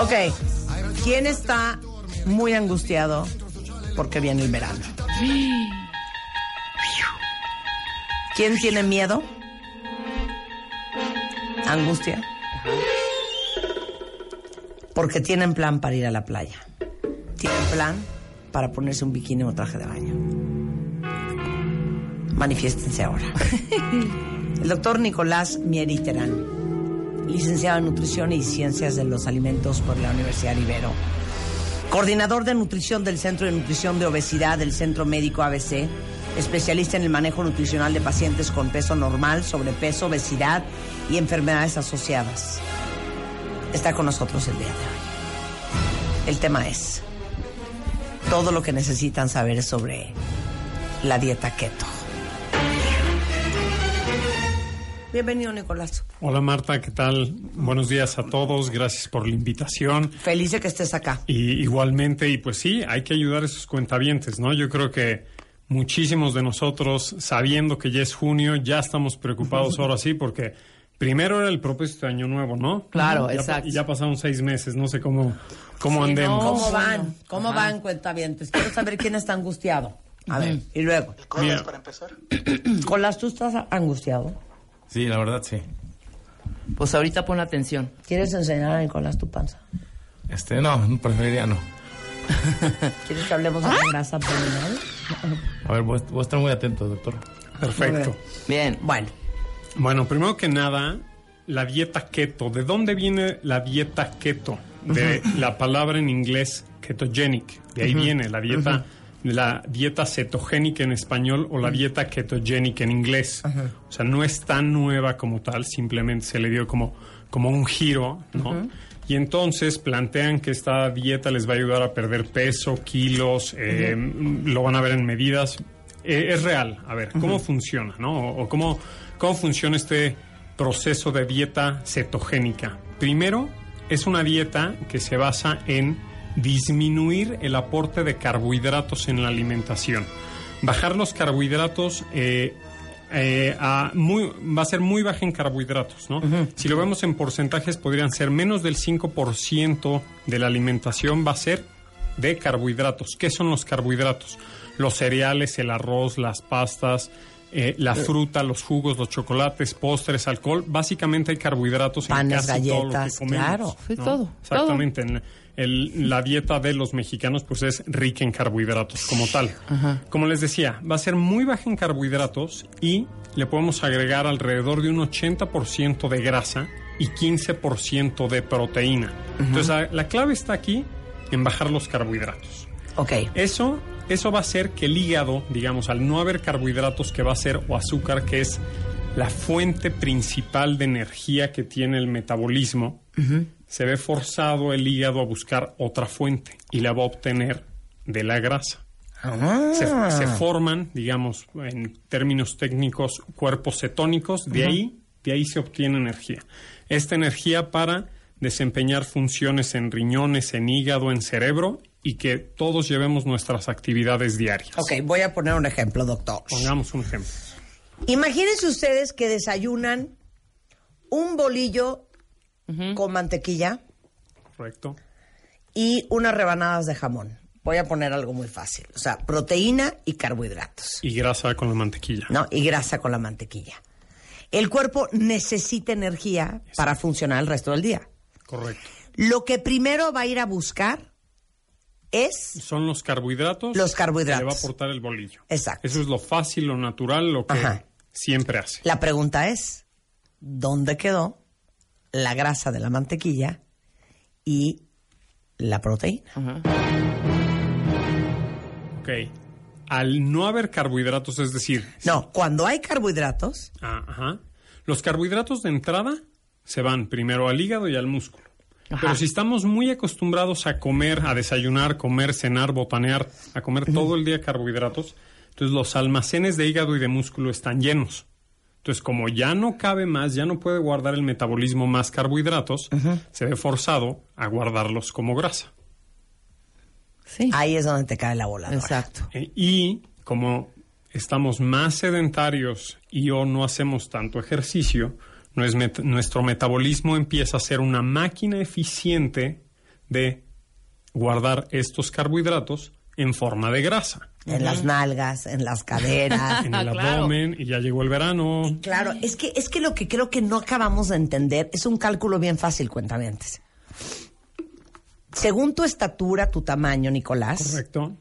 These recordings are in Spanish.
Ok, ¿quién está muy angustiado porque viene el verano? ¿Quién tiene miedo? Angustia. Porque tienen plan para ir a la playa. Tienen plan para ponerse un bikini o traje de baño. Manifiéstense ahora. El doctor Nicolás Mieriterán, licenciado en Nutrición y Ciencias de los Alimentos por la Universidad Ibero, coordinador de nutrición del Centro de Nutrición de Obesidad del Centro Médico ABC, especialista en el manejo nutricional de pacientes con peso normal, sobrepeso, obesidad y enfermedades asociadas. Está con nosotros el día de hoy. El tema es todo lo que necesitan saber sobre la dieta keto. Bienvenido, Nicolás. Hola Marta, ¿qué tal? Buenos días a todos, gracias por la invitación. Feliz de que estés acá. Y igualmente, y pues sí, hay que ayudar a esos cuentavientes, ¿no? Yo creo que muchísimos de nosotros, sabiendo que ya es junio, ya estamos preocupados ahora sí, porque primero era el propósito de Año Nuevo, ¿no? Claro, Ya exacto. Y ya pasaron seis meses, no sé cómo, cómo andemos. ¿Cómo van? ¿Cómo van, cuentavientes? Quiero saber quién está angustiado. A ver, y luego. Mira, Colás, ¿tú estás angustiado? Sí, la verdad sí. Pues ahorita pon atención. ¿Quieres enseñar a Nicolás tu panza? Este, no, preferiría no. ¿Quieres que hablemos de la grasa abdominal? A ver, voy, voy a estar muy atento, doctor. perfecto. Bien. Bueno, Bueno, primero que nada, la dieta keto. ¿De dónde viene la dieta keto? De la palabra en inglés ketogenic. De ahí viene la dieta, la dieta cetogénica en español o la dieta ketogénica en inglés. O sea, no es tan nueva como tal, simplemente se le dio como, como un giro, ¿no? Y entonces plantean que esta dieta les va a ayudar a perder peso, kilos, eh, lo van a ver en medidas. Eh, es real. A ver, ¿cómo funciona, no? O, o cómo, cómo funciona este proceso de dieta cetogénica. Primero, es una dieta que se basa en disminuir el aporte de carbohidratos en la alimentación. Bajar los carbohidratos eh, eh, a muy, va a ser muy baja en carbohidratos, ¿no? Si lo vemos en porcentajes, podrían ser menos del 5% de la alimentación va a ser de carbohidratos. ¿Qué son los carbohidratos? Los cereales, el arroz, las pastas, eh, la fruta, los jugos, los chocolates, postres, alcohol. Básicamente hay carbohidratos Panes, en casi todo lo galletas, que comemos. claro. Todo, Exactamente. En el- la dieta de los mexicanos pues es rica en carbohidratos como tal. Como les decía, va a ser muy baja en carbohidratos y le podemos agregar alrededor de un 80% de grasa y 15% de proteína. Entonces la, la clave está aquí en bajar los carbohidratos. ok. Eso, eso va a hacer que el hígado, digamos, al no haber carbohidratos que va a ser o azúcar, que es la fuente principal de energía que tiene el metabolismo, se ve forzado el hígado a buscar otra fuente y la va a obtener de la grasa. Se, se forman, digamos, en términos técnicos, cuerpos cetónicos, de ahí, de ahí se obtiene energía. Esta energía para desempeñar funciones en riñones, en hígado, en cerebro y que todos llevemos nuestras actividades diarias. Ok, voy a poner un ejemplo, doctor. Pongamos un ejemplo. Imagínense ustedes que desayunan un bolillo con mantequilla ¿Correcto? y unas rebanadas de jamón. Voy a poner algo muy fácil. O sea, proteína y carbohidratos. Y grasa con la mantequilla. ¿no? Y grasa con la mantequilla. El cuerpo necesita energía para funcionar el resto del día. Correcto. Lo que primero va a ir a buscar es... Son los carbohidratos. Los carbohidratos. Que le va a aportar el bolillo. Exacto. Eso es lo fácil, lo natural, lo que Ajá. siempre hace. La pregunta es, ¿dónde quedó la grasa de la mantequilla y la proteína? Ok. Al no haber carbohidratos, es decir, No, cuando hay carbohidratos, Ah, ajá. Los carbohidratos de entrada se van primero al hígado y al músculo. Ajá. Pero si estamos muy acostumbrados a comer, a desayunar, comer, cenar, botanear, a comer todo el día carbohidratos, entonces los almacenes de hígado y de músculo están llenos. Entonces, como ya no cabe más, ya no puede guardar el metabolismo más carbohidratos, se ve forzado a guardarlos como grasa. Sí. Ahí es donde te cae la bola. Exacto. Eh, y como estamos más sedentarios y o no hacemos tanto ejercicio, met- nuestro metabolismo empieza a ser una máquina eficiente de guardar estos carbohidratos en forma de grasa. En las nalgas, en las caderas. En el Claro. abdomen y ya llegó el verano. Claro, es que, es que lo que creo que no acabamos de entender es un cálculo bien fácil, cuentamientos. Según tu estatura, tu tamaño, Nicolás, Correcto,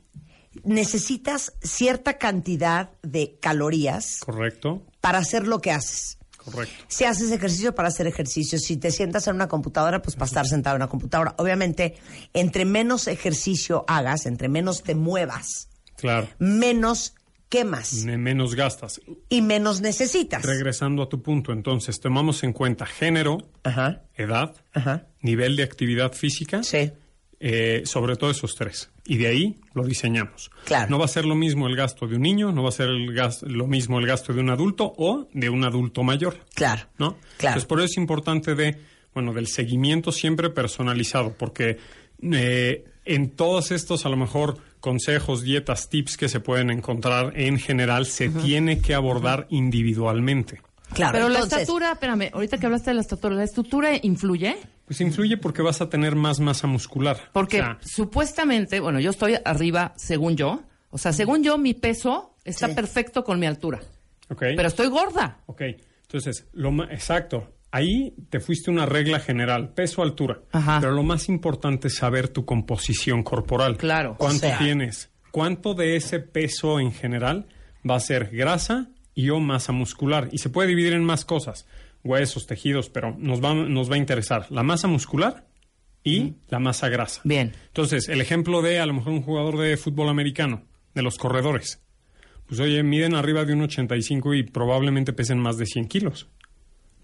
necesitas cierta cantidad de calorías correcto, para hacer lo que haces. correcto. Si haces ejercicio para hacer ejercicio, si te sientas en una computadora, pues para estar sentado en una computadora. Obviamente, entre menos ejercicio hagas, entre menos te muevas, Claro. menos quemas Menos gastas. y menos necesitas. Regresando a tu punto, entonces, tomamos en cuenta género, Ajá, edad, ajá. nivel de actividad física, Sí. eh, sobre todo esos tres. Y de ahí lo diseñamos. Claro. No va a ser lo mismo el gasto de un niño, no va a ser el gas- lo mismo el gasto de un adulto o de un adulto mayor. Claro. ¿No? Claro. Entonces, por eso es importante de, bueno, del seguimiento siempre personalizado, porque eh, en todos estos, a lo mejor, consejos, dietas, tips que se pueden encontrar en general, se tiene que abordar individualmente. Claro. Pero la estatura, espérame, ahorita que hablaste de la estatura, ¿la estatura influye? Pues influye porque vas a tener más masa muscular. Porque O sea, supuestamente, bueno, yo estoy arriba, según yo. O sea, según yo, mi peso está Sí. perfecto con mi altura. ok. Pero estoy gorda. Ok, entonces, lo exacto. Ahí te fuiste una regla general, peso, altura. Ajá. Pero lo más importante es saber tu composición corporal. Claro. ¿Cuánto O sea- tienes? ¿Cuánto de ese peso en general va a ser grasa y o masa muscular? Y se puede dividir en más cosas, huesos, tejidos, pero nos va, nos va a interesar la masa muscular y la masa grasa. Bien. Entonces, el ejemplo de a lo mejor un jugador de fútbol americano, de los corredores. Pues oye, miden arriba de un 85 y probablemente pesen más de 100 kilos.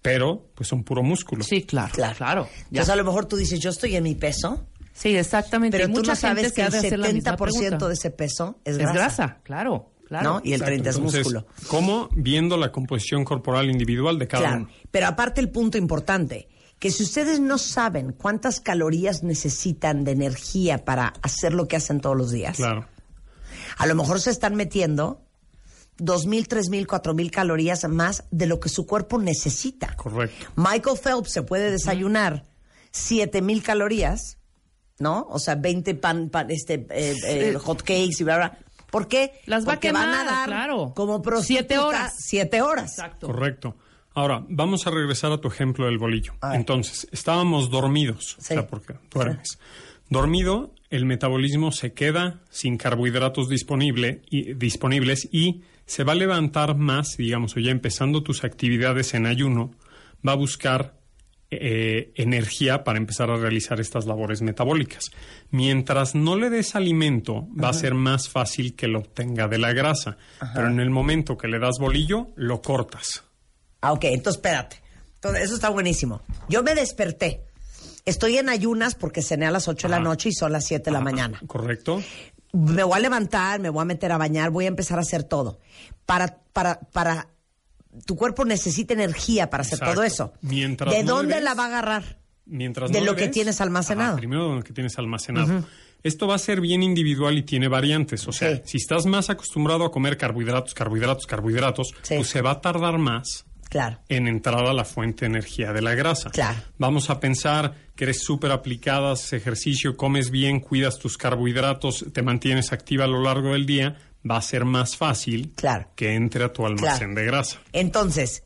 Pero, pues son puro músculo. Sí, claro. Claro. Claro. ya. Entonces a lo mejor tú dices, yo estoy en mi peso, Sí, exactamente. pero Hay tú mucha no sabes que el de hacer la misma 70% pregunta. de ese peso es es grasa. grasa. claro, claro. ¿No? Y el Exacto. 30 es Entonces, músculo. ¿Cómo? Viendo la composición corporal individual de cada Claro. uno. Pero aparte el punto importante, que si ustedes no saben cuántas calorías necesitan de energía para hacer lo que hacen todos los días, Claro. a lo mejor se están metiendo dos mil, tres mil, cuatro mil calorías más de lo que su cuerpo necesita. Correcto. Michael Phelps se puede desayunar siete mil calorías, ¿no? O sea, 20 pan, pan- este, eh, eh, hot cakes y bla, bla. ¿Por qué? Las va a Porque van a dar claro. como prostituta Siete horas. Siete horas. Exacto. Correcto. Ahora, vamos a regresar a tu ejemplo del bolillo. Entonces, estábamos dormidos, Sí. o sea, porque duermes. Dormido, el metabolismo se queda sin carbohidratos disponible y, disponibles y se va a levantar más, digamos, o ya empezando tus actividades en ayuno, va a buscar eh, energía para empezar a realizar estas labores metabólicas. Mientras no le des alimento, va a ser más fácil que lo obtenga de la grasa. Pero en el momento que le das bolillo, lo cortas. Ah, ok, entonces espérate. Entonces, eso está buenísimo. Yo me desperté. Estoy en ayunas porque cené a las 8 de la noche y son las 7 de la mañana. ¿Correcto? Me voy a levantar, me voy a meter a bañar, voy a empezar a hacer todo. Para, para, para, tu cuerpo necesita energía para hacer Exacto. todo eso. Mientras ¿De no dónde la va a agarrar? Mientras De lo que tienes almacenado. Ajá, primero de lo que tienes almacenado. Esto va a ser bien individual y tiene variantes. O sea, Sí. si estás más acostumbrado a comer carbohidratos, carbohidratos, carbohidratos, Sí. pues se va a tardar más Claro. en entrar a la fuente de energía de la grasa. Claro. Vamos a pensar que eres súper aplicada, haces ejercicio, comes bien, cuidas tus carbohidratos, te mantienes activa a lo largo del día, va a ser más fácil Claro. que entre a tu almacén Claro. de grasa. Entonces,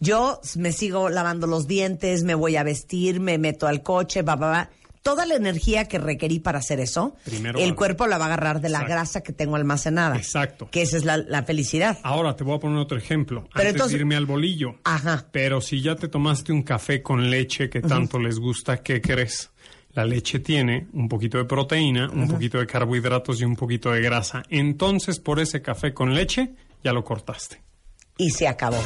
yo me sigo lavando los dientes, me voy a vestir, me meto al coche, va, va, va. Toda la energía que requerí para hacer eso, Primero el cuerpo la va a agarrar de la Exacto. grasa que tengo almacenada. Exacto. Que esa es la, la felicidad. Ahora te voy a poner otro ejemplo. Pero antes entonces- de irme al bolillo. Ajá. Pero si ya te tomaste un café con leche que tanto les gusta, ¿qué crees? La leche tiene un poquito de proteína, un poquito de carbohidratos y un poquito de grasa. Entonces, por ese café con leche, ya lo cortaste. Y se acabó.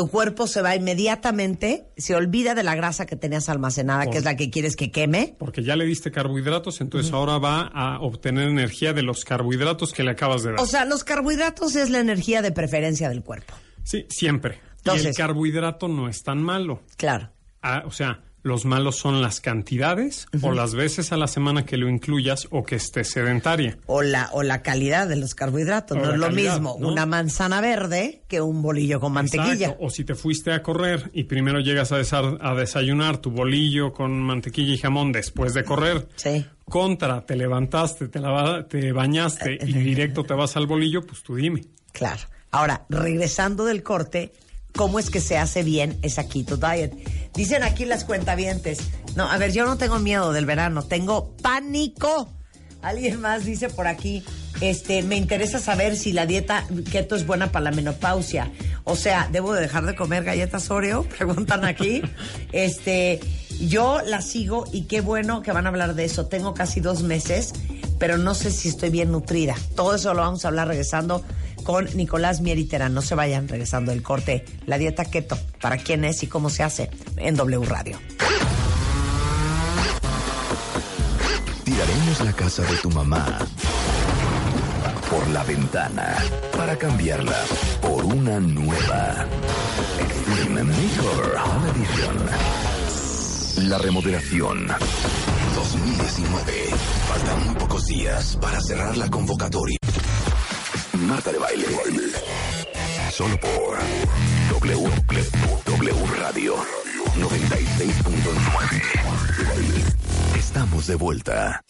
Tu cuerpo se va inmediatamente, se olvida de la grasa que tenías almacenada, que es la que quieres que queme. Porque ya le diste carbohidratos, entonces ahora va a obtener energía de los carbohidratos que le acabas de dar. O sea, los carbohidratos es la energía de preferencia del cuerpo. sí, siempre. y el carbohidrato no es tan malo. Claro. Ah, o sea, los malos son las cantidades o las veces a la semana que lo incluyas o que estés sedentaria. O la, o la calidad de los carbohidratos. O no es lo calidad, mismo ¿no? una manzana verde que un bolillo con mantequilla. Exacto. O si te fuiste a correr y primero llegas a, desa- a desayunar tu bolillo con mantequilla y jamón después de correr. Sí. Contra, te levantaste, te, lava- te bañaste y directo te vas al bolillo, pues tú dime. Claro. Ahora, regresando del corte, ¿cómo es que se hace bien esa keto diet? Dicen aquí las cuentavientes. No, a ver, yo no tengo miedo del verano, tengo pánico. Alguien más dice por aquí, este, me interesa saber si la dieta keto es buena para la menopausia. O sea, ¿debo de dejar de comer galletas Oreo? Preguntan aquí. Este, yo la sigo y qué bueno que van a hablar de eso. Tengo casi dos meses, pero no sé si estoy bien nutrida. Todo eso lo vamos a hablar regresando con Nicolás Mieriterán. No se vayan regresando el corte. La dieta keto, para quién es y cómo se hace en W Radio. Tiraremos la casa de tu mamá por la ventana para cambiarla por una nueva. Extreme Makeover Home Edition. La remodelación 2019. Faltan muy pocos días para cerrar la convocatoria. Marta de baile. Solo por W, W Radio 96.9. Estamos de vuelta.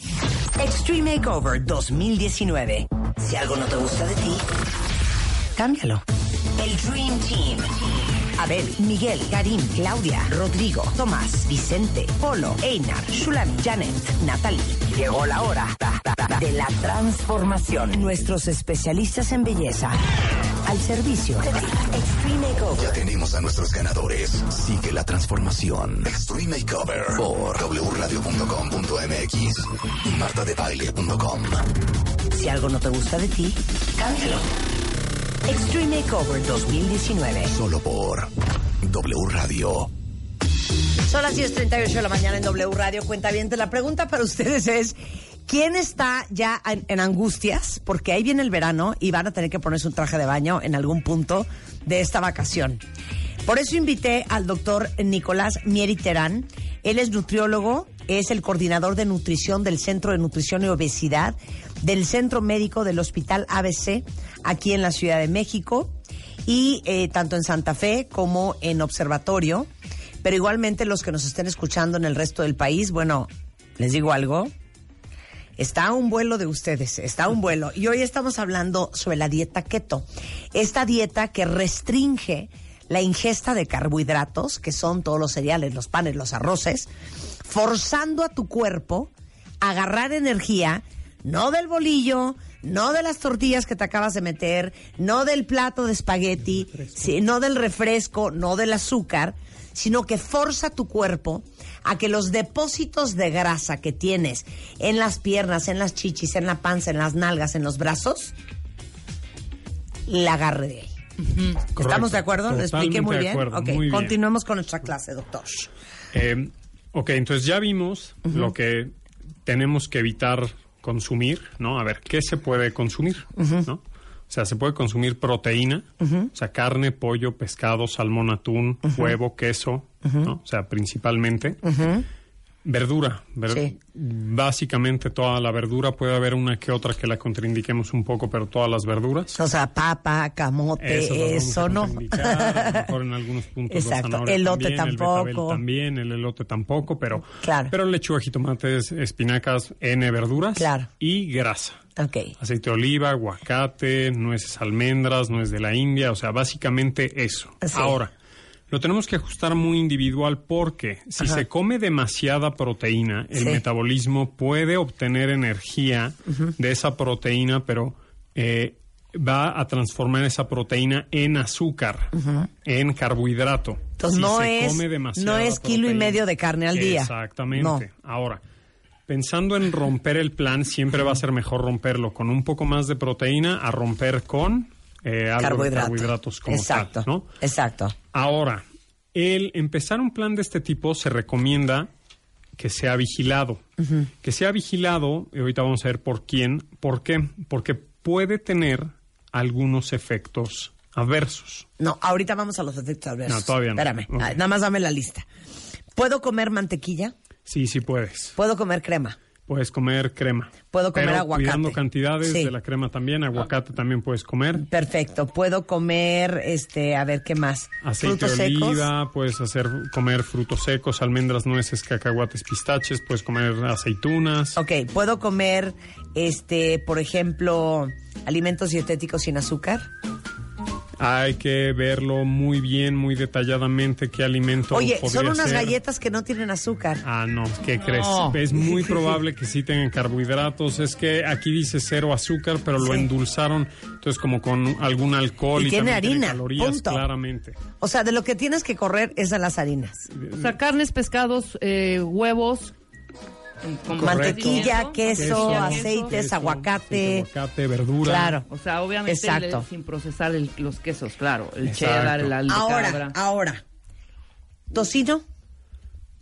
Extreme Makeover 2019. Si algo no te gusta de ti, cámbialo. El Dream Team. Abel, Miguel, Karim, Claudia, Rodrigo, Tomás, Vicente, Polo, Einar, Shulami, Janet, Natalie. Llegó la hora de la transformación. Nuestros especialistas en belleza al servicio de. Extreme Makeover. Ya tenemos a nuestros ganadores. Sigue la transformación. Extreme Makeover por wradio.com.mx y martadebaile.com. Si algo no te gusta de ti, cámbialo. Extreme Makeover 2019. Solo por W Radio. Son las 10.38 de la mañana en W Radio Cuenta bien. La pregunta para ustedes es, ¿quién está ya en, en angustias? Porque ahí viene el verano y van a tener que ponerse un traje de baño en algún punto de esta vacación. Por eso invité al doctor Nicolás Mieri Terán. Él es nutriólogo, es el coordinador de nutrición del Centro de Nutrición y Obesidad del Centro Médico del Hospital ABC aquí en la Ciudad de México y eh, tanto en Santa Fe como en Observatorio. Pero igualmente los que nos estén escuchando en el resto del país, bueno, les digo algo, está un vuelo de ustedes, está un vuelo. Y hoy estamos hablando sobre la dieta keto. Esta dieta que restringe la ingesta de carbohidratos, que son todos los cereales, los panes, los arroces, forzando a tu cuerpo a agarrar energía, no del bolillo, no de las tortillas que te acabas de meter, no del plato de espagueti, sí, no del refresco, no del azúcar, sino que forza tu cuerpo a que los depósitos de grasa que tienes en las piernas, en las chichis, en la panza, en las nalgas, en los brazos, la agarre de ahí. ¿Estamos de acuerdo? ¿Lo expliqué muy bien? acuerdo, Ok, muy bien. continuemos con nuestra clase, doctor. Eh, ok, entonces ya vimos lo que tenemos que evitar consumir, ¿no? A ver, ¿qué se puede consumir? ¿no? O sea, se puede consumir proteína, o sea, carne, pollo, pescado, salmón, atún, huevo, queso, ¿no? O sea, principalmente. Verdura, ver- Sí. básicamente toda la verdura, puede haber una que otra que la contraindiquemos un poco, pero todas las verduras. O sea, papa, camote, eso no. a lo mejor en algunos puntos Exacto, elote también, el tampoco. también, el elote tampoco, pero Claro. pero lechuga, jitomates, espinacas, N verduras Claro. y grasa. Ok. Aceite de oliva, aguacate, nueces almendras, nuez de la India, o sea, básicamente eso. Sí. Ahora, lo tenemos que ajustar muy individual porque si Ajá. se come demasiada proteína, el Sí. metabolismo puede obtener energía de esa proteína, pero eh, va a transformar esa proteína en azúcar, en carbohidrato. Entonces Si no se es, come no es kilo y medio de carne al día. Exactamente. No. Ahora, pensando en romper el plan, siempre va a ser mejor romperlo con un poco más de proteína a romper con eh, algo de Carbohidrato. carbohidratos como Exacto. tal, ¿no? Exacto. Ahora, el empezar un plan de este tipo se recomienda que sea vigilado. Que sea vigilado, y ahorita vamos a ver por quién. ¿Por qué? Porque puede tener algunos efectos adversos. No, ahorita vamos a los efectos adversos. No, todavía no. Espérame. Ah, nada más dame la lista. ¿Puedo comer mantequilla? Sí, sí puedes. ¿Puedo comer crema? Puedes comer crema. Puedo comer Pero aguacate. Cuidando cantidades Sí. de la crema también. Aguacate también puedes comer. Perfecto. ¿Puedo comer, este, a ver, qué más? Aceite Frutos de secos. oliva, puedes hacer comer frutos secos, almendras, nueces, cacahuates, pistaches, puedes comer aceitunas. Ok, ¿puedo comer, este, por ejemplo, alimentos dietéticos sin azúcar? Hay que verlo muy bien, muy detalladamente qué alimento Oye, podría son unas ser. galletas que no tienen azúcar. Ah, no, ¿qué crees? Es muy probable que sí tengan carbohidratos. Es que aquí dice cero azúcar, pero lo endulzaron, entonces como con algún alcohol Y y, tiene también harina, calorías, punto. claramente. O sea, de lo que tienes que correr es de las harinas. O sea, carnes, pescados, eh, huevos. Con Mantequilla, queso, Queso, aceites, Queso, aguacate. aguacate, verdura. Claro. O sea, obviamente Exacto. le- sin procesar el- los quesos, claro. El Exacto. cheddar, el Ahora, cabra. ahora. ¿Tocino?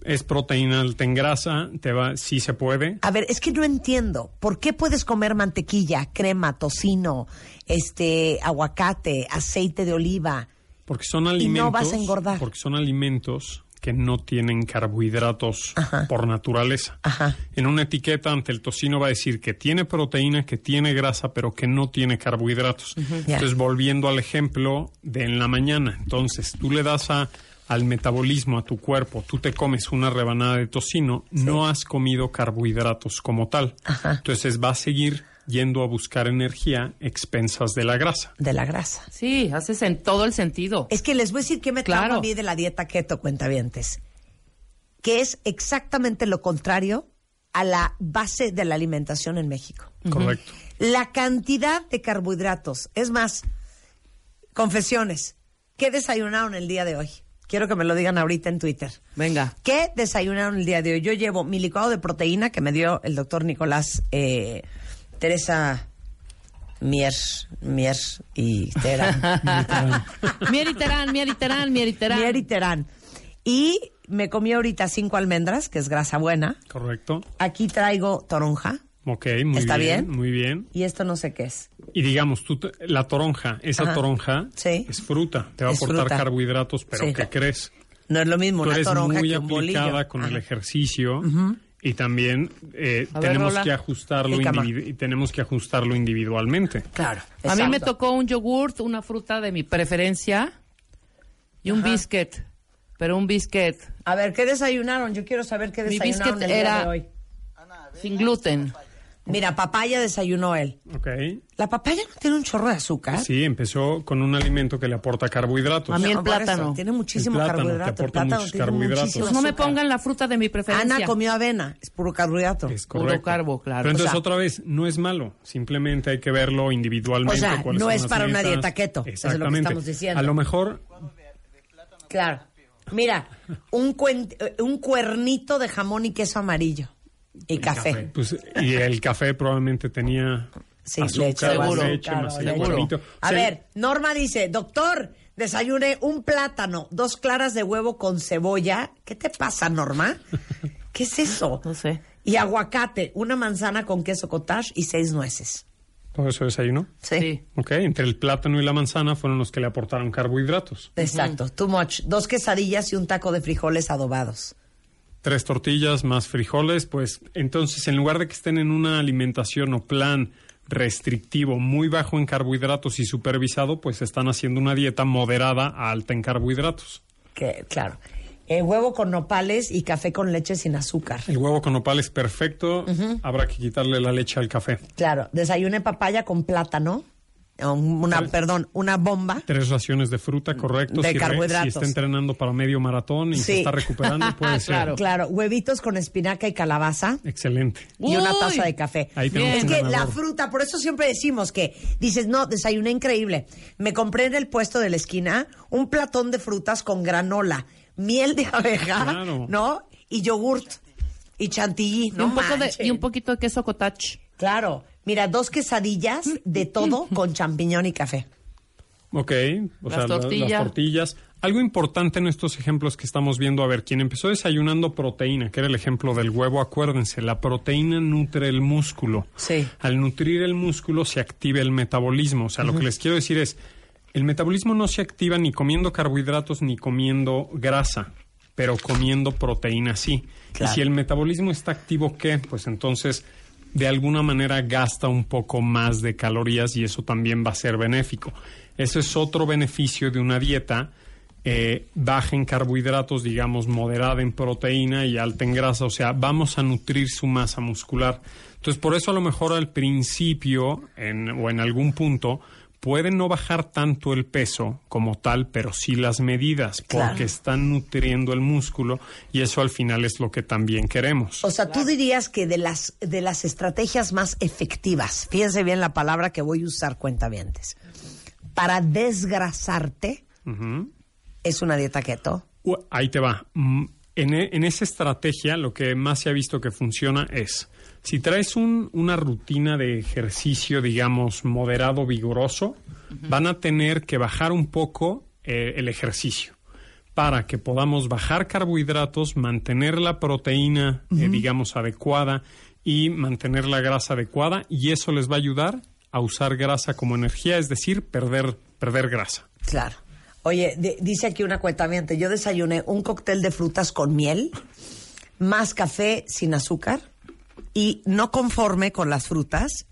Es proteína alta en grasa, te va, sí se puede. A ver, es que no entiendo. ¿Por qué puedes comer mantequilla, crema, tocino, este, aguacate, aceite de oliva? Porque son Y alimentos. no vas a engordar. Porque son alimentos que no tienen carbohidratos Ajá. por naturaleza. Ajá. En una etiqueta ante el tocino va a decir que tiene proteína, que tiene grasa, pero que no tiene carbohidratos. Entonces, volviendo al ejemplo de en la mañana, entonces tú le das a, al metabolismo, a tu cuerpo, tú te comes una rebanada de tocino, no has comido carbohidratos como tal. Ajá. Entonces va a seguir yendo a buscar energía expensas de la grasa. De la grasa. Sí, haces en todo el sentido. Es que les voy a decir que me Claro. a mí de la dieta keto, cuentavientes. Que es exactamente lo contrario a la base de la alimentación en México. Correcto. La cantidad de carbohidratos. Es más, confesiones. ¿Qué desayunaron el día de hoy? Quiero que me lo digan ahorita en Twitter. Venga. ¿Qué desayunaron el día de hoy? Yo llevo mi licuado de proteína que me dio el doctor Nicolás eh, Teresa Mier, Mier y Terán. Mieriterán, mieriterán, mieriterán. Mier y Terán. Y me comí ahorita cinco almendras, que es grasa buena. Correcto. Aquí traigo toronja. Ok, muy ¿Está bien, bien? Muy bien. Y esto no sé qué es. Y digamos, tú te- la toronja, esa Ajá. toronja Sí. es fruta, te va Es a aportar fruta. carbohidratos, pero Sí. ¿qué crees? No es lo mismo Tú una eres toronja muy que un bolillo. aplicada con el Ajá. ejercicio y también eh, ver, tenemos que ajustarlo y tenemos que ajustarlo individualmente. Claro. A mí me tocó un yogurt, una fruta de mi preferencia y un biscuit. Pero un biscuit A ver, ¿qué desayunaron? Yo quiero saber qué Mi desayunaron biscuit el día era- de hoy. sin gluten. Mira, papaya desayunó él. ¿Ok? La papaya no tiene un chorro de azúcar. Sí, empezó con un alimento que le aporta carbohidratos. A mí el plátano. Tiene muchísimo El plátano te carbohidrato. El aporta plátano muchos tiene carbohidratos. muchísimo Pues no me pongan la fruta de mi preferencia. Ana comió avena, es puro carbohidrato. Es Puro correcto. carbo, claro. Pero entonces, O sea- otra vez, no es malo. Simplemente hay que verlo individualmente. O sea, no es para una metas. dieta keto, eso es lo que Exactamente. estamos diciendo. A lo mejor Claro. Mira, un, cuen- eh, un cuernito de jamón y queso amarillo. Y café. Pues, y el café probablemente tenía Sí, azúcar, leche, Seguro. leche, claro, más el leche. cuernito. O A sea, ver, Norma dice, doctor, desayuné un plátano, dos claras de huevo con cebolla. ¿Qué te pasa, Norma? ¿Qué es eso? No sé. Y aguacate, una manzana con queso cottage y seis nueces. Todo eso desayuno. Sí. Ok, entre el plátano y la manzana fueron los que le aportaron carbohidratos. Exacto, too much. Dos quesadillas y un taco de frijoles adobados. Tres tortillas más frijoles, pues entonces en lugar de que estén en una alimentación o plan restrictivo muy bajo en carbohidratos y supervisado, pues están haciendo una dieta moderada a alta en carbohidratos. Que, claro. Eh, huevo con nopales y café con leche sin azúcar. El huevo con nopal es perfecto, habrá que quitarle la leche al café. Claro, desayuné papaya con plátano, una, Tres. perdón, una bomba. Tres raciones de fruta, correcto. De si, re- carbohidratos. si está entrenando para medio maratón y Sí. se está recuperando, puede ser. Claro. Claro, huevitos con espinaca y calabaza Excelente. y una taza de café. Ahí tenemos Es que la fruta, por eso siempre decimos que dices, no, desayuné increíble. Me compré en el puesto de la esquina un platón de frutas con granola, miel de abeja, Claro. ¿no? Y yogurt y chantilly, Y, no un poco de, y un poquito de queso cottage. Claro, mira, dos quesadillas de todo con champiñón y café. Ok, o Las sea, la- tortillas. las tortillas. Algo importante en estos ejemplos que estamos viendo, a ver, quien empezó desayunando proteína, que era el ejemplo del huevo, acuérdense, la proteína nutre el músculo. Sí. Al nutrir el músculo se activa el metabolismo. O sea, lo que les quiero decir es, el metabolismo no se activa ni comiendo carbohidratos ni comiendo grasa, pero comiendo proteína sí. Claro. Y si el metabolismo está activo, ¿qué? Pues entonces, de alguna manera gasta un poco más de calorías y eso también va a ser benéfico. Eso es otro beneficio de una dieta eh, baja en carbohidratos, digamos, moderada en proteína y alta en grasa. O sea, vamos a nutrir su masa muscular. Entonces, por eso a lo mejor al principio en- o en algún punto pueden no bajar tanto el peso como tal, pero sí las medidas, porque Claro. están nutriendo el músculo y eso al final es lo que también queremos. O sea, tú dirías que de las, de las estrategias más efectivas, fíjense bien la palabra que voy a usar, cuentavientes, para desgrasarte es una dieta keto. Ahí te va. Mm, En, en esa estrategia lo que más se ha visto que funciona es, si traes un- una rutina de ejercicio, digamos, moderado, vigoroso, van a tener que bajar un poco eh, el ejercicio para que podamos bajar carbohidratos, mantener la proteína, eh, digamos, adecuada y mantener la grasa adecuada y eso les va a ayudar a usar grasa como energía, es decir, perder, perder grasa. Claro. Oye, di- dice aquí una cuentaviente, yo desayuné un cóctel de frutas con miel, más café sin azúcar y no conforme con las frutas,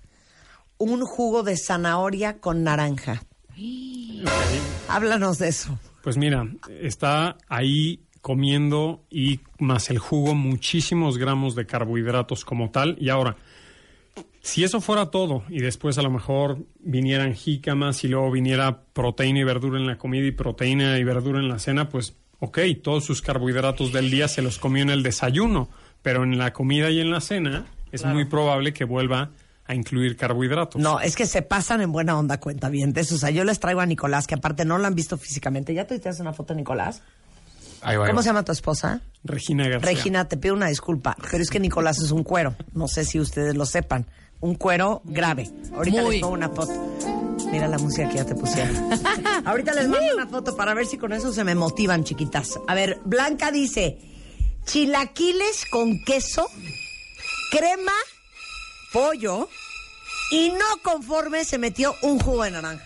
un jugo de zanahoria con naranja. Háblanos de eso. Pues mira, está ahí comiendo y más el jugo muchísimos gramos de carbohidratos como tal. Y ahora, si eso fuera todo y después a lo mejor vinieran jícamas y luego viniera proteína y verdura en la comida y proteína y verdura en la cena, pues ok, todos sus carbohidratos del día se los comió en el desayuno, pero en la comida y en la cena es muy probable que vuelva a incluir carbohidratos. No, es que se pasan en buena onda cuentavientes. O sea, yo les traigo a Nicolás, que aparte no lo han visto físicamente. ¿Ya te haces una foto, Nicolás? Ahí va, ahí ¿Cómo va. se llama tu esposa? Regina García. Regina, te pido una disculpa, pero es que Nicolás es un cuero. No sé si ustedes lo sepan. Un cuero grave. Ahorita Muy. les pongo una foto. Mira la música que ya te pusieron. Ahorita les mando una foto para ver si con eso se me motivan, chiquitas. A ver, Blanca dice: chilaquiles con queso, crema, pollo y no conforme se metió un jugo de naranja.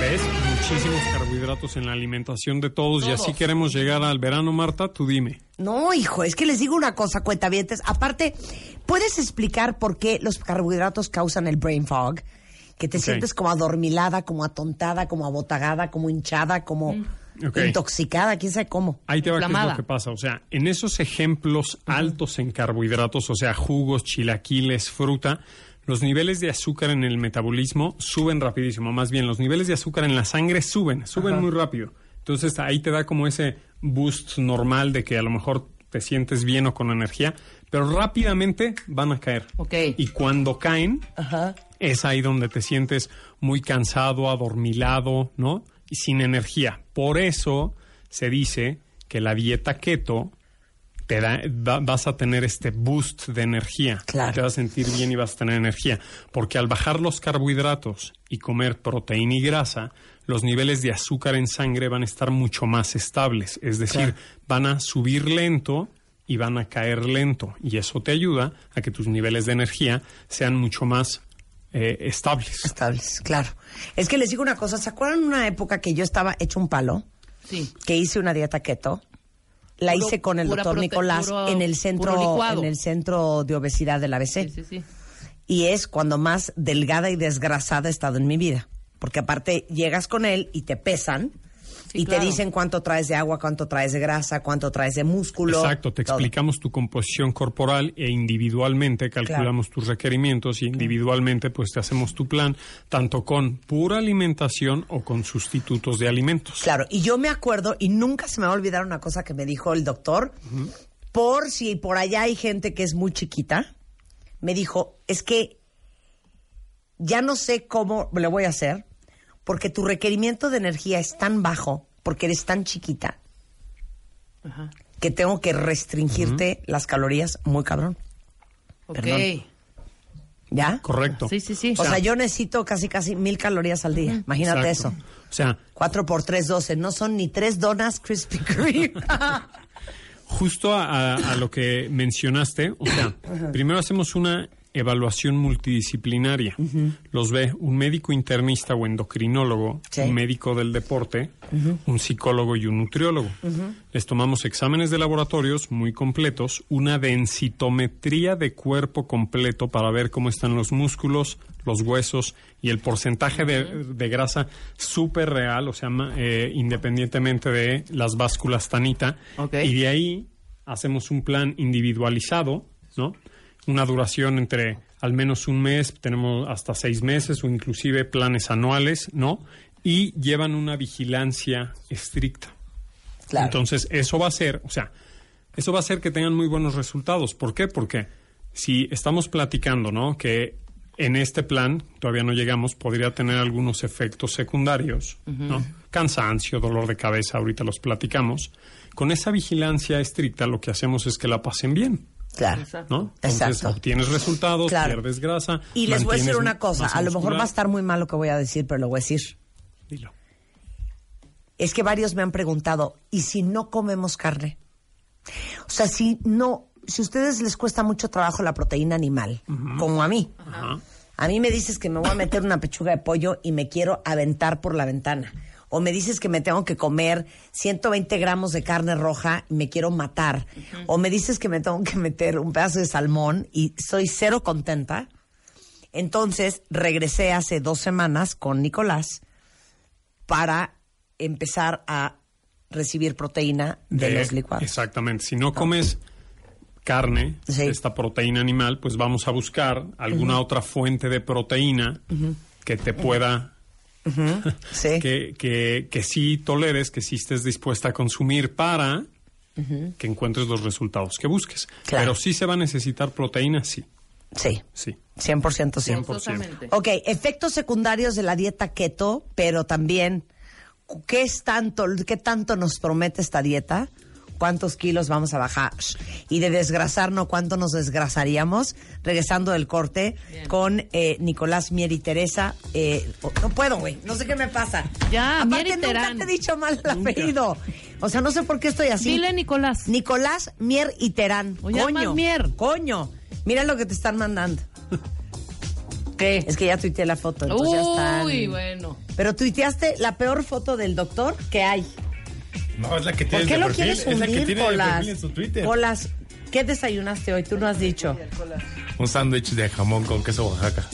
¿Ves? Muchísimos carbohidratos en la alimentación de todos, y así queremos llegar al verano, Marta, tú dime. No, hijo, es que les digo una cosa, cuentavientes. Aparte, ¿puedes explicar por qué los carbohidratos causan el brain fog? Que te sientes como adormilada, como atontada, como abotagada, como hinchada, como Intoxicada, quién sabe cómo. Ahí te va qué es lo que pasa. O sea, en esos ejemplos altos en carbohidratos, o sea, jugos, chilaquiles, fruta, los niveles de azúcar en el metabolismo suben rapidísimo. Más bien, los niveles de azúcar en la sangre suben, suben muy rápido. Entonces, ahí te da como ese boost normal de que a lo mejor te sientes bien o con energía, pero rápidamente van a caer. Ok. Y cuando caen, Ajá. es ahí donde te sientes muy cansado, adormilado, ¿no? Y sin energía. Por eso se dice que la dieta keto te da, va- vas a tener este boost de energía. Claro. Te vas a sentir bien y vas a tener energía. Porque al bajar los carbohidratos y comer proteína y grasa, los niveles de azúcar en sangre van a estar mucho más estables. Es decir, van a subir lento y van a caer lento. Y eso te ayuda a que tus niveles de energía sean mucho más eh, estables. Estables, claro. Es que les digo una cosa, ¿se acuerdan una época que yo estaba hecho un palo? Sí. Que hice una dieta keto. La Puro- hice con el doctor Nicolás puro- en el centro en el centro de obesidad del ABC. Sí, sí, sí. y es cuando más delgada y desgrasada he estado en mi vida. Porque aparte llegas con él y te pesan Sí, y claro. te dicen cuánto traes de agua, cuánto traes de grasa, cuánto traes de músculo. Exacto, te todo. explicamos tu composición corporal e individualmente calculamos tus requerimientos y individualmente pues te hacemos tu plan tanto con pura alimentación o con sustitutos de alimentos. Claro, y yo me acuerdo, y nunca se me va a olvidar una cosa que me dijo el doctor, por si por allá hay gente que es muy chiquita, me dijo, es que ya no sé cómo le voy a hacer, porque tu requerimiento de energía es tan bajo, porque eres tan chiquita, Ajá. que tengo que restringirte las calorías muy cabrón. Ok. Perdón. ¿Ya? Correcto. Sí, sí, sí. O sea, yo necesito casi, casi mil calorías al día. Imagínate Exacto. eso. O sea, 4 por 3, 12. No son ni tres donas Krispy Kreme. justo a, a- a lo que mencionaste, o sea, primero hacemos una evaluación multidisciplinaria. Los ve un médico internista o endocrinólogo, Sí. un médico del deporte, un psicólogo y un nutriólogo. Les tomamos exámenes de laboratorios muy completos, una densitometría de cuerpo completo para ver cómo están los músculos, los huesos y el porcentaje de, de grasa súper real, o sea, eh, independientemente de las básculas tanita. Y de ahí hacemos un plan individualizado, ¿no? Una duración entre al menos un mes, tenemos hasta seis meses o inclusive planes anuales, ¿no? Y llevan una vigilancia estricta. Claro. Entonces, eso va a ser, o sea, eso va a hacer que tengan muy buenos resultados. ¿Por qué? Porque si estamos platicando, ¿no? Que en este plan, todavía no llegamos, podría tener algunos efectos secundarios, ¿no? Cansancio, dolor de cabeza, ahorita los platicamos. Con esa vigilancia estricta, lo que hacemos es que la pasen bien, Claro. ¿no? Entonces, Exacto. obtienes resultados, Claro. pierdes grasa. Y les voy a decir una cosa. A lo mejor va a estar muy mal lo que voy a decir, pero lo voy a decir. Dilo. Es que varios me han preguntado, ¿y si no comemos carne? O sea, si no, si a ustedes les cuesta mucho trabajo la proteína animal, como a mí. A mí me dices que me voy a meter una pechuga de pollo y me quiero aventar por la ventana. O me dices que me tengo que comer 120 gramos de carne roja y me quiero matar. O me dices que me tengo que meter un pedazo de salmón y soy cero contenta. Entonces regresé hace dos semanas con Nicolás para empezar a recibir proteína de, los licuados. Exactamente. Si no comes carne, Sí. esta proteína animal, pues vamos a buscar alguna otra fuente de proteína que te pueda, Sí. que, que, que sí toleres, que sí estés dispuesta a consumir para que encuentres los resultados que busques. Claro. Pero sí se va a necesitar proteína, sí, Sí, sí. 100% sí. 100%. Forzosamente. Ok, efectos secundarios de la dieta keto, pero también, ¿qué es tanto, qué tanto nos promete esta dieta? ¿Cuántos kilos vamos a bajar? Y de desgrasarnos, ¿cuánto nos desgrasaríamos? Regresando del corte con eh, Nicolás Mier y Teresa. eh, no puedo, güey. No sé qué me pasa. Ya, Mier Aparte, y nunca te he dicho mal el apellido. O sea, no sé por qué estoy así. Dile, Nicolás. Nicolás Mier y Terán. O llamas Coño. Mier. Coño. Mira lo que te están mandando. ¿Qué? Es que ya tuiteé la foto, entonces ya están. Uy, bueno. Pero tuiteaste la peor foto del doctor que hay. No, es la que ¿Por tienes qué lo perfil. quieres es la que hundir, tiene de Colas? perfil en su Twitter. Colas, ¿qué desayunaste hoy? Tú no has dicho. Un sándwich de jamón con queso Oaxaca.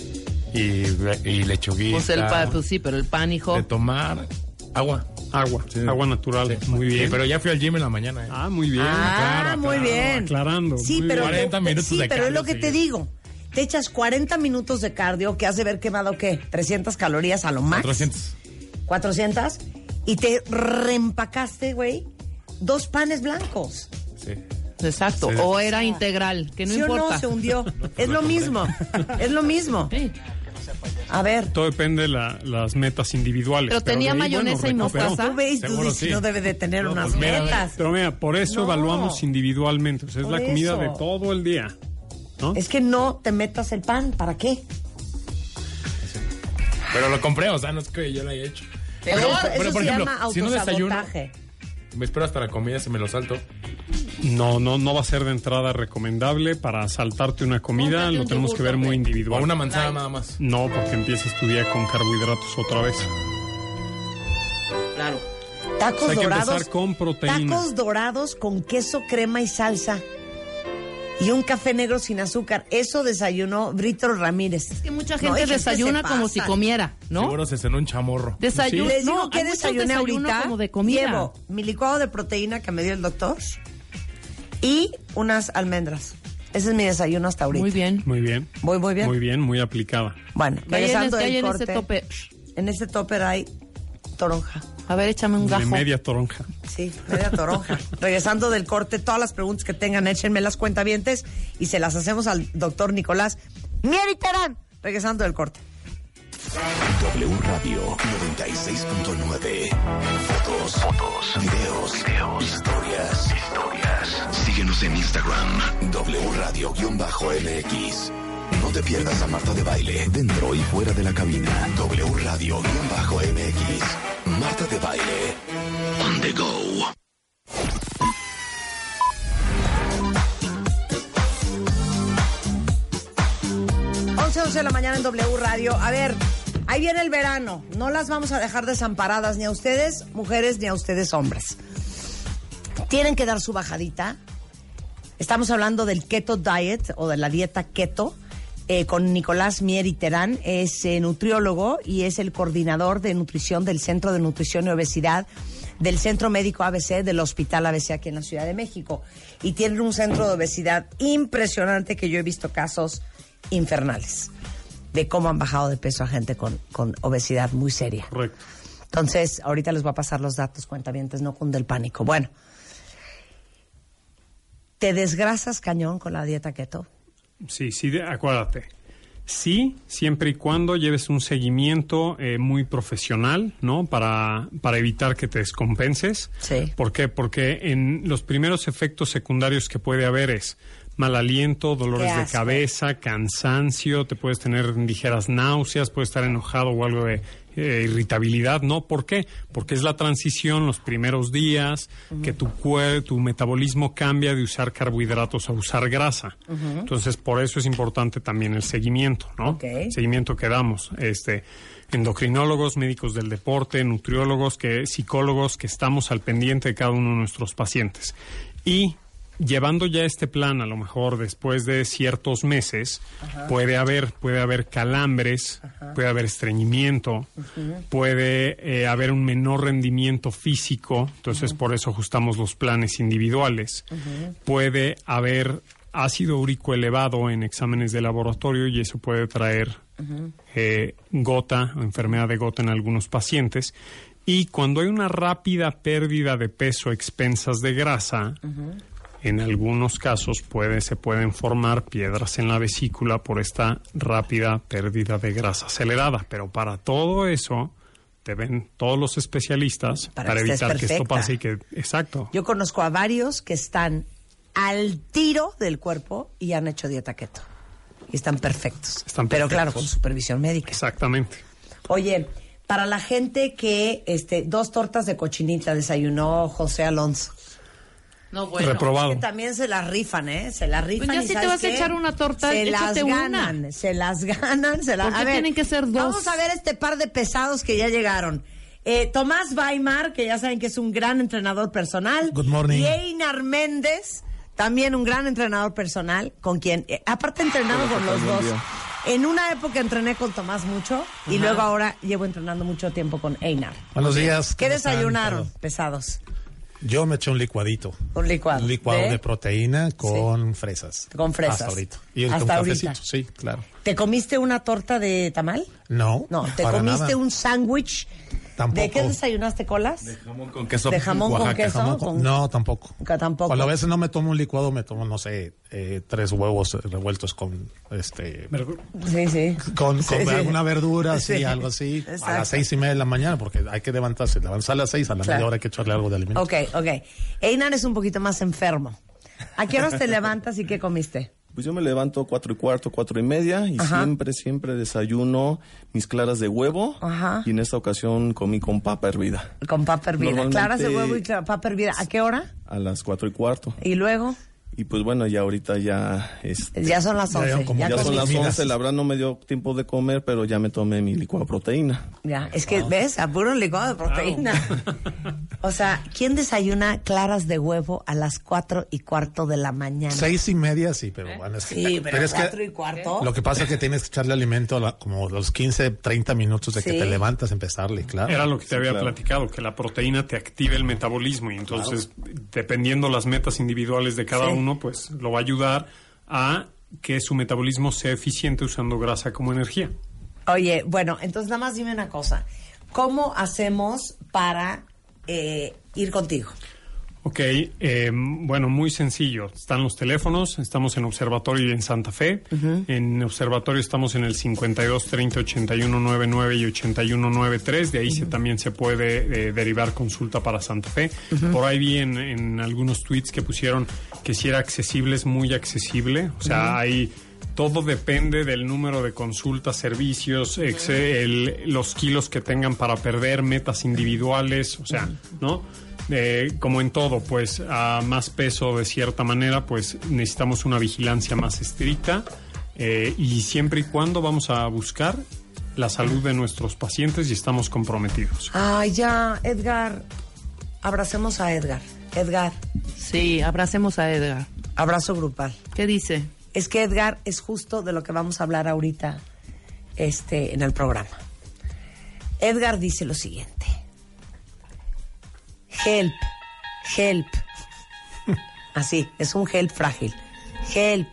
Y, y lechuguita. Pues el pan, pues sí, pero el pan, hijo. De tomar agua. Agua, Sí. agua natural. Muy Sí, bien. pero ya fui al gym en la mañana. ¿eh? Ah, muy bien. ah, claro, muy claro, bien. Aclarando. Sí, muy pero, bien. 40 minutos sí, de pero es lo que te digo. Te echas 40 minutos de cardio que has de haber quemado, ¿qué? 300 calorías a lo más. 400. 400. Y te reempacaste, güey, dos panes blancos. Sí. Exacto. Sí. O era integral, que no ¿Sí o importa. no? Se hundió. es lo mismo. Es lo mismo. Sí. A ver. Todo depende de la- las metas individuales. Pero tenía ahí, mayonesa y mostaza. Tú ves, tú Seguro dices, sí. no debe de tener No, unas pues mira, metas. Pero mira, por eso No. evaluamos individualmente. O sea, es Por la comida eso. de todo el día. ¿no? Es que no te metas el pan. ¿Para qué? Pero lo compré, o sea, no es que yo lo haya hecho. Pero Pero, eso, pero, por se ejemplo, llama si no desayuno, me espero hasta la comida, si me lo salto. No, no, no va a ser de entrada recomendable para saltarte una comida. Cómprate Lo un tenemos yogur, que ver muy hombre. O individual. una manzana nada más. No, porque empiezas tu día con carbohidratos otra vez. Claro. Tacos O sea, hay que dorados. empezar con proteína. Tacos dorados con queso, crema y salsa. Y un café negro sin azúcar. Eso desayunó Brito Ramírez. Es que mucha gente desayuna como si comiera, ¿no? Seguro se cenó un chamorro. Desayuno. Les digo no, que desayuné ahorita. como de comida. Llevo mi licuado de proteína que me dio el doctor y unas almendras. Ese es mi desayuno hasta ahorita. Muy bien. Muy bien. Voy muy bien. Muy bien, muy aplicada. Bueno, ¿Qué hay en, regresando qué hay del en corte. ese tope? En ese topper hay toronja. A ver, échame un De gajo. media toronja. Sí, media toronja. Regresando del corte, todas las preguntas que tengan, échenme las cuentavientes y se las hacemos al doctor Nicolás Mieri Terán. Regresando del corte. W Radio 96.9. Fotos, fotos, videos, videos, historias, historias. Síguenos en Instagram, W Radio-MX. No te pierdas a Marta de Baile, dentro y fuera de la cabina. W Radio bajo MX. Marta de Baile. On the go. 11, 11 de la mañana en W Radio. A ver, ahí viene el verano. No las vamos a dejar desamparadas ni a ustedes, mujeres, ni a ustedes, hombres. Tienen que dar su bajadita. Estamos hablando del Keto Diet o de la dieta keto eh, con Nicolás Mier y Terán. Es eh, nutriólogo y es el coordinador de nutrición del Centro de Nutrición y Obesidad del Centro Médico ABC del Hospital ABC aquí en la Ciudad de México. Y tienen un centro de obesidad impresionante que yo he visto casos infernales de cómo han bajado de peso a gente con, con obesidad muy seria. Correcto. Entonces, ahorita les voy a pasar los datos, cuentavientes, no con del pánico. Bueno, ¿te desgrasas cañón con la dieta keto? Sí, sí, de- acuérdate. Sí, siempre y cuando lleves un seguimiento eh, muy profesional, ¿no? Para, para evitar que te descompenses. Sí. ¿Por qué? Porque en los primeros efectos secundarios que puede haber es mal aliento, dolores de cabeza, cansancio, te puedes tener ligeras náuseas, puedes estar enojado o algo de eh, irritabilidad, ¿no? ¿Por qué? Porque es la transición, los primeros días, que tu tu metabolismo cambia de usar carbohidratos a usar grasa. Entonces, por eso es importante también el seguimiento, ¿no? Ok. Seguimiento que damos, este endocrinólogos, médicos del deporte, nutriólogos, que psicólogos que estamos al pendiente de cada uno de nuestros pacientes. Y llevando ya este plan, a lo mejor después de ciertos meses, puede haber puede haber calambres, puede haber estreñimiento, puede eh, haber un menor rendimiento físico, entonces por eso ajustamos los planes individuales. Puede haber ácido úrico elevado en exámenes de laboratorio y eso puede traer eh, gota o enfermedad de gota en algunos pacientes. Y cuando hay una rápida pérdida de peso a expensas de grasa, en algunos casos puede, se pueden formar piedras en la vesícula por esta rápida pérdida de grasa acelerada. Pero para todo eso, te ven todos los especialistas Para para, que estés evitar que esto pase y que... Exacto. Yo conozco a varios que están al tiro del cuerpo y han hecho dieta keto. Y están perfectos. Están Pero claro, perfectos. con supervisión médica. Exactamente. Oye, para la gente que este, dos tortas de cochinita desayunó José Alonso. No, bueno. Reprobado. Que también se las rifan, ¿eh? Se las rifan. Pues ya y si te ¿sabes vas a echar una torta, se las échate una. ganan, se las ganan, se las ¿Por qué a ver, tienen que ser dos? Vamos a ver este par de pesados que ya llegaron. Eh, Tomás Weimar, que ya saben que es un gran entrenador personal. Good morning. Y Einar Méndez, también un gran entrenador personal, con quien, eh, aparte entrenado con los dos. En una época entrené con Tomás mucho y luego ahora llevo entrenando mucho tiempo con Einar. Buenos días. ¿Qué desayunaron, pesados? Yo me eché un licuadito. Un licuado. Un licuado ¿De? de, proteína con fresas. Con fresas. Hasta ahorita. Y Hasta con ahorita. cafecito, sí, claro. ¿Te comiste una torta de tamal? No. No, te para comiste nada. un sándwich. Tampoco. ¿De qué desayunaste colas? Jamón con queso. De jamón con queso. Jamón con- con- No, tampoco. Que tampoco. Cuando a veces no me tomo un licuado, me tomo, no sé, eh, tres huevos revueltos con este Sí, sí. con, Sí, con sí. alguna verdura, así, Sí, algo así, exacto. a las seis y media de la mañana, porque hay que levantarse, levantarse a las seis, a la Claro. media hora hay que echarle algo de alimento. Ok, ok. Einar es un poquito más enfermo. ¿A qué horas te levantas y qué comiste? Pues yo me levanto cuatro y cuarto, cuatro y media y Ajá. siempre, siempre desayuno mis claras de huevo. Ajá. Y en esta ocasión comí con papa hervida Con papa hervida. Claras de huevo y papa hervida. ¿A qué hora? a las cuatro y cuarto. Y luego, Y pues bueno, ya ahorita ya... Este, ya son las Ya 11. como- Ya, ya son las comidas. once, la verdad no me dio tiempo de comer, pero ya me tomé mi licuado de proteína. Ya, es que, ¿ves? A puro licuado de proteína. O sea, ¿quién desayuna claras de huevo a las cuatro y cuarto de la mañana? Seis y media, sí, pero bueno, es que, Sí, pero, es que y cuarto. lo que pasa es que tienes que echarle alimento a la- como los 15, 30 minutos de Sí. que te levantas, empezarle, claro. Era lo que te había claro. platicado, que la proteína te active el metabolismo y entonces, dependiendo las metas individuales de cada Sí. Uno, pues lo va a ayudar a que su metabolismo sea eficiente usando grasa como energía. Oye, bueno, entonces nada más dime una cosa. ¿Cómo hacemos para eh, ir contigo? Ok, eh, bueno, muy sencillo. Están los teléfonos, estamos en Observatorio y en Santa Fe. En Observatorio estamos en el 52 30 81 99 y 81 93. De ahí se, también se puede eh, derivar consulta para Santa Fe. Por ahí vi en, en algunos tweets que pusieron que si era accesible, es muy accesible. O sea, hay todo depende del número de consultas, servicios, ex- el- los kilos que tengan para perder, metas individuales, o sea, ¿no? Eh, como en todo, pues a más peso de cierta manera, pues necesitamos una vigilancia más estricta eh, y siempre y cuando vamos a buscar la salud de nuestros pacientes y estamos comprometidos. Ay, ya, Edgar. Abracemos a Edgar. Edgar, Sí, abracemos a Edgar. abrazo grupal. ¿Qué dice? Es que Edgar es justo de lo que vamos a hablar ahorita este, en el programa. Edgar dice lo siguiente. Help, help. Así, es un help frágil. Help,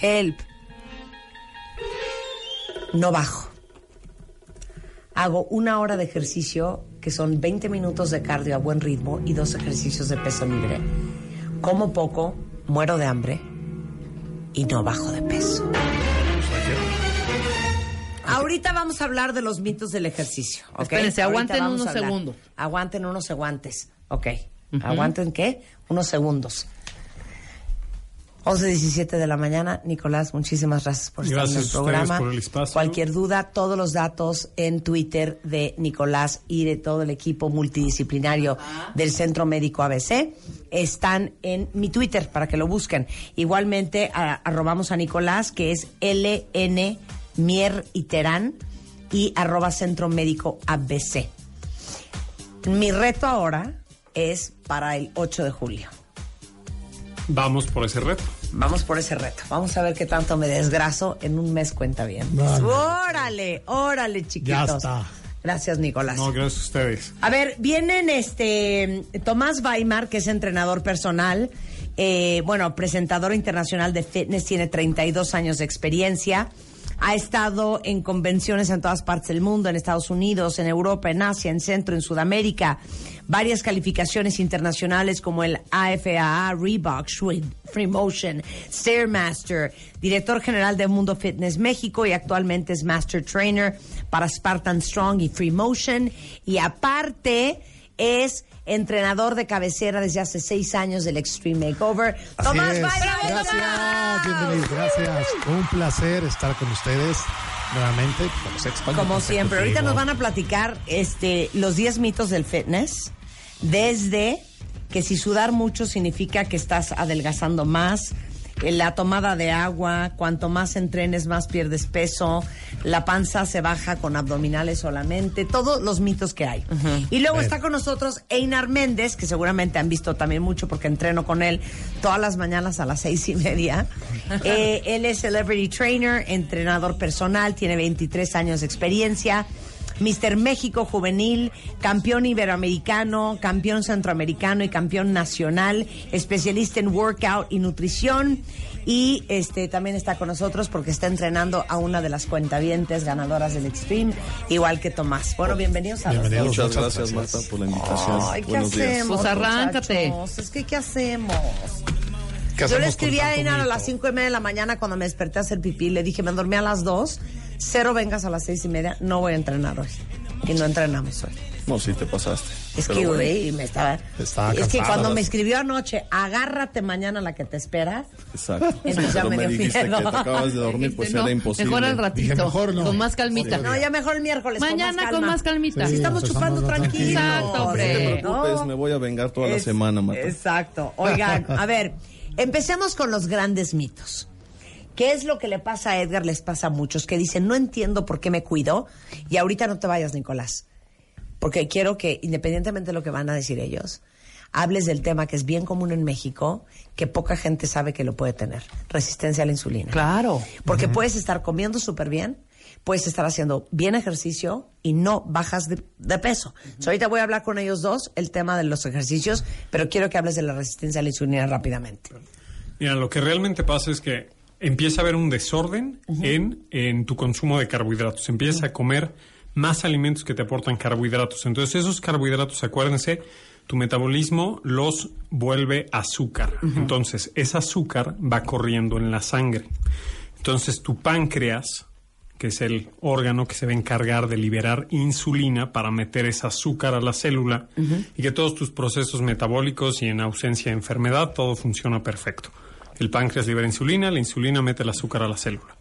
help. No bajo. Hago una hora de ejercicio, que son 20 minutos de cardio a buen ritmo y dos ejercicios de peso libre. Como poco, muero de hambre y no bajo de peso. Ahorita vamos a hablar de los mitos del ejercicio. ¿ok? Espérense, aguanten unos segundos. Aguanten unos segundos. Ok. ¿Aguanten qué? Unos segundos. 11.17 de la mañana. Nicolás, muchísimas gracias por estar Gracias en el programa. por el espacio. Cualquier duda, todos los datos en Twitter de Nicolás y de todo el equipo multidisciplinario del Centro Médico ABC están en mi Twitter para que lo busquen. Igualmente, a- arrobamos a Nicolás, que es LN Mier y Terán, y arroba Centro Médico ABC. Mi reto ahora es para el 8 de julio. Vamos por ese reto. Vamos por ese reto. Vamos a ver qué tanto me desgraso en un mes cuenta bien. Vale. Órale, órale, chiquitos. Ya está. Gracias, Nicolás. No, gracias a ustedes. A ver, vienen este Tomás Weimar, que es entrenador personal, eh, bueno, presentador internacional de fitness, tiene 32 años de experiencia. Ha estado en convenciones en todas partes del mundo, en Estados Unidos, en Europa, en Asia, en Centro, en Sudamérica. Varias calificaciones internacionales como el AFAA, Reebok, Free Motion, Stairmaster, director general de Mundo Fitness México y actualmente es Master Trainer para Spartan Strong y Free Motion. Y aparte es entrenador de cabecera desde hace seis años del Extreme Makeover. Así Tomás ¡bravo, Gracias, Tomás! bienvenidos, gracias. Un placer estar con ustedes nuevamente. Como, sexto Como siempre, ahorita nos van a platicar este, los 10 mitos del fitness, desde que si sudar mucho significa que estás adelgazando más, la tomada de agua, cuanto más entrenes más pierdes peso, la panza se baja con abdominales solamente, todos los mitos que hay. Y luego está con nosotros Einar Méndez, que seguramente han visto también mucho porque entreno con él todas las mañanas a las seis y media. Eh, él es celebrity trainer, entrenador personal, tiene 23 años de experiencia. Mister México Juvenil, campeón iberoamericano, campeón centroamericano y campeón nacional, especialista en workout y nutrición. Y este también está con nosotros porque está entrenando a una de las cuentavientes ganadoras del Extreme, igual que Tomás. Bueno, bienvenidos a los dos. Bienvenidos. Muchas gracias. Marta, por la invitación. Ay, ¿qué Buenos días. hacemos? Pues arráncate. muchachos? Es que, ¿qué hacemos? ¿Qué Yo le escribí a Einar a las cinco y media de la mañana cuando me desperté a hacer pipí. Le dije, me dormí a las dos. Cero vengas a las seis y media. No voy a entrenar hoy. Y no entrenamos hoy. No, sí te pasaste. Es que, bueno, güey, me estaba... Estaba es que cuando me escribió anoche, agárrate mañana la que te espera. Exacto. Entonces ya Pero me me dio dijiste miedo. que te acabas de dormir, pues no, era imposible. Mejor al ratito. Dije, mejor no. Con más calmita. No, ya mejor el miércoles. Mañana con con más calmita. Si Sí, estamos chupando tranquilos. Exacto, hombre. No te preocupes, ¿no? me voy a vengar toda la semana, Marta. Exacto. Oigan, a ver, empecemos con los grandes mitos. ¿Qué es lo que le pasa a Edgar? Les pasa a muchos que dicen, no entiendo por qué me cuido. Y ahorita no te vayas, Nicolás. Porque quiero que, independientemente de lo que van a decir ellos, hables del tema que es bien común en México, que poca gente sabe que lo puede tener. Resistencia a la insulina. Claro. Porque puedes estar comiendo súper bien, puedes estar haciendo bien ejercicio y no bajas de, de peso. So, ahorita voy a hablar con ellos dos el tema de los ejercicios, pero quiero que hables de la resistencia a la insulina rápidamente. Mira, lo que realmente pasa es que empieza a haber un desorden en, en tu consumo de carbohidratos. Empiezas a comer más alimentos que te aportan carbohidratos. Entonces, esos carbohidratos, acuérdense, tu metabolismo los vuelve azúcar. Entonces, ese azúcar va corriendo en la sangre. Entonces, tu páncreas, que es el órgano que se va a encargar de liberar insulina para meter ese azúcar a la célula y que todos tus procesos metabólicos y en ausencia de enfermedad, todo funciona perfecto. El páncreas libera insulina, la insulina mete el azúcar a la célula.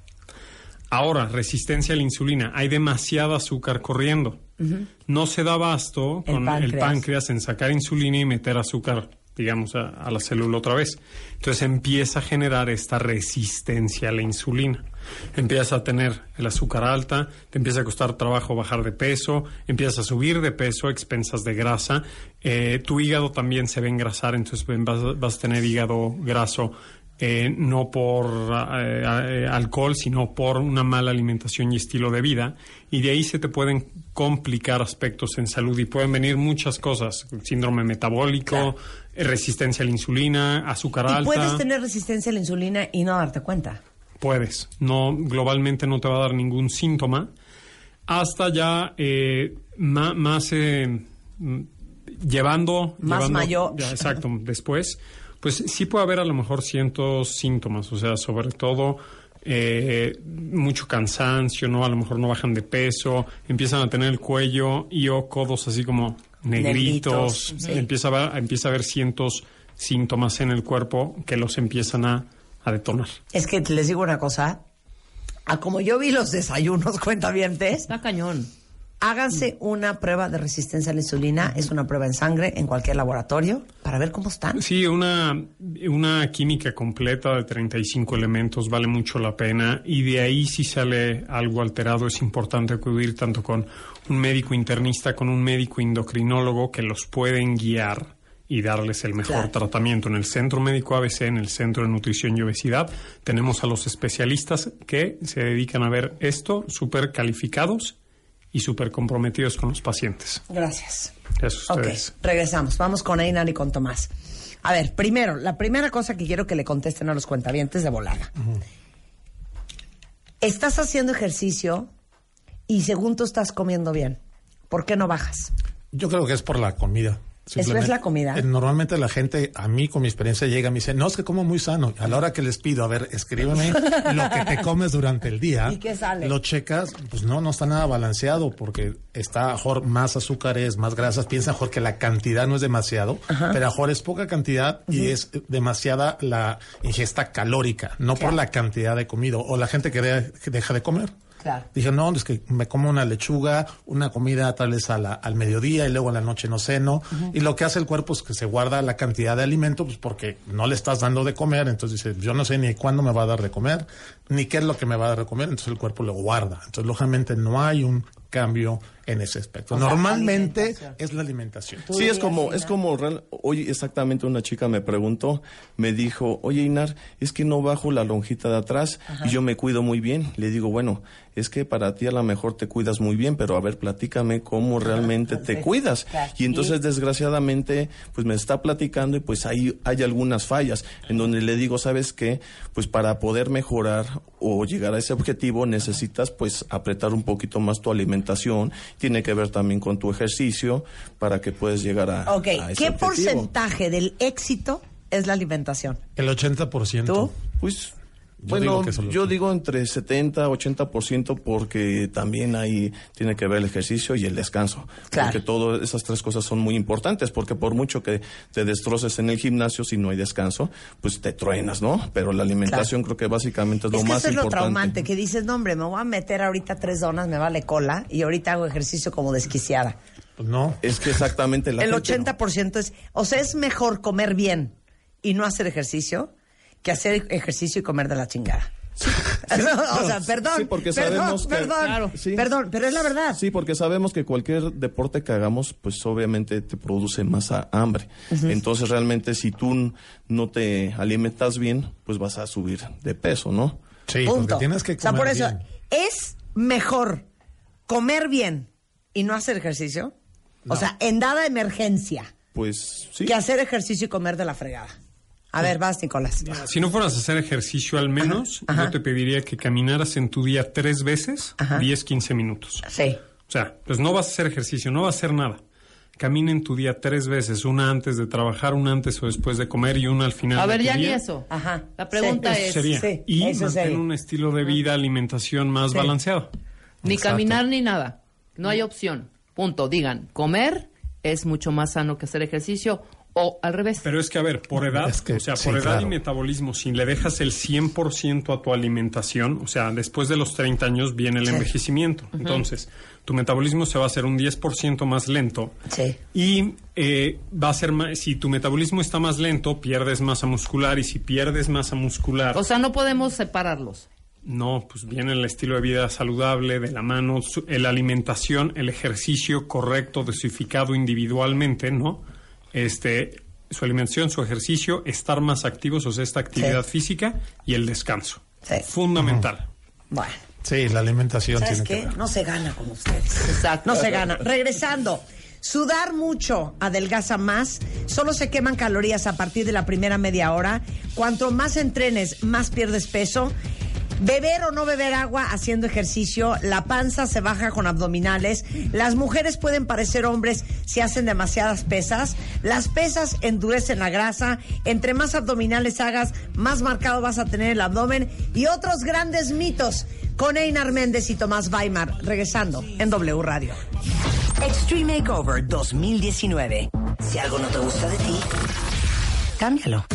Ahora, resistencia a la insulina. Hay demasiada azúcar corriendo. No se da abasto El con el páncreas. en sacar insulina y meter azúcar, digamos, a, a la célula otra vez. Entonces empieza a generar esta resistencia a la insulina. Empiezas a tener el azúcar alta, te empieza a costar trabajo bajar de peso, empiezas a subir de peso, expensas de grasa. Eh, tu hígado también se va a engrasar, entonces vas, vas a tener hígado graso eh, no por eh, eh, alcohol, sino por una mala alimentación y estilo de vida. Y de ahí se te pueden complicar aspectos en salud y pueden venir muchas cosas. Síndrome metabólico, eh, resistencia a la insulina, azúcar Y alta. puedes tener resistencia a la insulina y no darte cuenta. Puedes. No, globalmente no te va a dar ningún síntoma. Hasta ya eh, ma- más eh, mm, llevando. Más llevando- mayor. ya, exacto. Después, pues sí puede haber a lo mejor cientos síntomas. O sea, sobre todo. eh, mucho cansancio, ¿no? A lo mejor no bajan de peso, empiezan a tener el cuello y o codos así como negritos, Negritos, sí. empieza, a haber, empieza a haber cientos síntomas en el cuerpo que los empiezan a, a detonar. Es que les digo una cosa. A como yo vi los desayunos, cuentavientes, Está cañón. Háganse una prueba de resistencia a la insulina. Es una prueba en sangre en cualquier laboratorio para ver cómo están. Sí, una, una química completa de 35 elementos vale mucho la pena y de ahí si sale algo alterado es importante acudir tanto con un médico internista, con un médico endocrinólogo que los pueden guiar y darles el mejor Claro. tratamiento. En el Centro Médico ABC, en el Centro de Nutrición y Obesidad, tenemos a los especialistas que se dedican a ver esto, súper calificados y súper comprometidos con los pacientes. Gracias. Eso Ok, regresamos. Vamos con Einar y con Tomás. A ver, primero, la primera cosa que quiero que le contesten a los cuentavientes de volada. Estás haciendo ejercicio y según tú estás comiendo bien. ¿Por qué no bajas? Yo creo que es por la comida. ¿Eso es la comida? Eh, Normalmente la gente, a mí con mi experiencia, llega y me dice, no, es que como muy sano. A la hora que les pido, a ver, escríbeme lo que te comes durante el día. ¿Y qué sale? Lo checas, pues no, no está nada balanceado porque está mejor más azúcares, más grasas. Piensa mejor que la cantidad no es demasiado, pero mejor es poca cantidad y es demasiada la ingesta calórica, no por la cantidad de comida. O la gente que, de- que deja de comer. Claro. Dije, no, es que me como una lechuga, una comida tal vez a la- al mediodía y luego a la noche no ceno. Y lo que hace el cuerpo es que se guarda la cantidad de alimento, pues porque no le estás dando de comer. Entonces dice, yo no sé ni cuándo me va a dar de comer, ni qué es lo que me va a dar de comer. Entonces el cuerpo lo guarda. Entonces, lógicamente, no hay un cambio en ese aspecto. O sea, Normalmente es la alimentación. Sí, es como, es como, real- hoy exactamente una chica me preguntó, me dijo, oye Inar, es que no bajo la lonjita de atrás y yo me cuido muy bien. Le digo, bueno, es que para ti a lo mejor te cuidas muy bien, pero a ver, platícame cómo realmente te cuidas. Claro. Y entonces, desgraciadamente, pues me está platicando y pues ahí hay algunas fallas en donde le digo, ¿sabes qué? Pues para poder mejorar o llegar a ese objetivo necesitas pues apretar un poquito más tu alimentación. Tiene que ver también con tu ejercicio para que puedas llegar a, Ok, a ese ¿qué objetivo. porcentaje del éxito es la alimentación? El 80%. ¿Tú? Pues Yo bueno, digo que eso lo yo digo entre 70, 80% porque también ahí tiene que ver el ejercicio y el descanso. Claro. Porque todas esas tres cosas son muy importantes porque por mucho que te destroces en el gimnasio, si no hay descanso, pues te truenas, ¿no? Pero la alimentación creo que básicamente es lo Es que más eso es lo importante. traumante, que dices, no hombre, me voy a meter ahorita tres donas, me vale cola, y ahorita hago ejercicio como desquiciada. Pues no. Es que exactamente la El gente- 80% es, o sea, es mejor comer bien y no hacer ejercicio que hacer ejercicio y comer de la chingada. o sea, perdón, sí, porque perdón, sabemos que- perdón, Claro. Sí. perdón, pero es la verdad. Sí, porque sabemos que cualquier deporte que hagamos, pues obviamente te produce más hambre. Entonces realmente si tú no te alimentas bien, pues vas a subir de peso, ¿no? Sí, Punto. porque tienes que o sea, comer por eso, bien. ¿es mejor comer bien y no hacer ejercicio? O sea, en dada emergencia, Pues sí. que hacer ejercicio y comer de la fregada. A ver, vas, Nicolás. Si no fueras a hacer ejercicio al menos, ajá. yo te pediría que caminaras en tu día tres veces, Ajá. 10, 15 minutos. Sí. O sea, pues no vas a hacer ejercicio, no vas a hacer nada. Camina en tu día tres veces, una antes de trabajar, una antes o después de comer y una al final. A de ver, tu ya ni día. eso. Ajá. La pregunta Sí. es, Eso sería. Sí, y eso mantener sería. un estilo de vida, alimentación más Sí. balanceado. ni Exacto. caminar ni nada. No hay opción. Punto. Digan, comer es mucho más sano que hacer ejercicio O al revés. Pero es que, a ver, por edad, Es que- o sea, sí, por edad y metabolismo, si le dejas el 100% a tu alimentación, o sea, después de los 30 años viene el envejecimiento. Entonces, tu metabolismo se va a hacer un 10% más lento. Sí. Y eh, va a ser más, si tu metabolismo está más lento, pierdes masa muscular. Y si pierdes masa muscular, O sea, no podemos separarlos. no, pues viene el estilo de vida saludable, de la mano, su- la alimentación, el ejercicio correcto, dosificado individualmente, ¿no? Este, su alimentación, su ejercicio, estar más activos, o sea, esta actividad Sí. física y el descanso. Sí. Fundamental. Bueno. Sí, la alimentación ¿Sabes tiene que ver. No se gana con ustedes. Exacto. No se gana. Regresando. Sudar mucho adelgaza más, solo se queman calorías a partir de la primera media hora. Cuanto más entrenes, más pierdes peso. Beber o no beber agua haciendo ejercicio, la panza se baja con abdominales, las mujeres pueden parecer hombres si hacen demasiadas pesas, las pesas endurecen la grasa, entre más abdominales hagas, más marcado vas a tener el abdomen y otros grandes mitos con Einar Méndez y Tomás Weimar, regresando en W Radio. Extreme Makeover 2019. Si algo no te gusta de ti, cámbialo.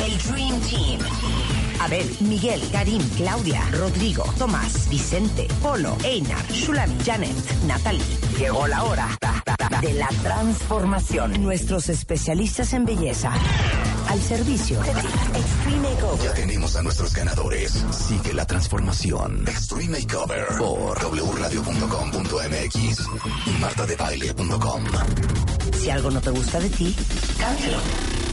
El Dream Team. Abel, Miguel, Karim, Claudia, Rodrigo, Tomás, Vicente, Polo, Einar, Shulami, Janet, Natalie. Llegó la hora de la transformación. Nuestros especialistas en belleza al servicio de. Extreme Makeover. Ya tenemos a nuestros ganadores. Sigue la transformación. Extreme Makeover por wradio.com.mx y martadebaile.com. Si algo no te gusta de ti, cámbialo.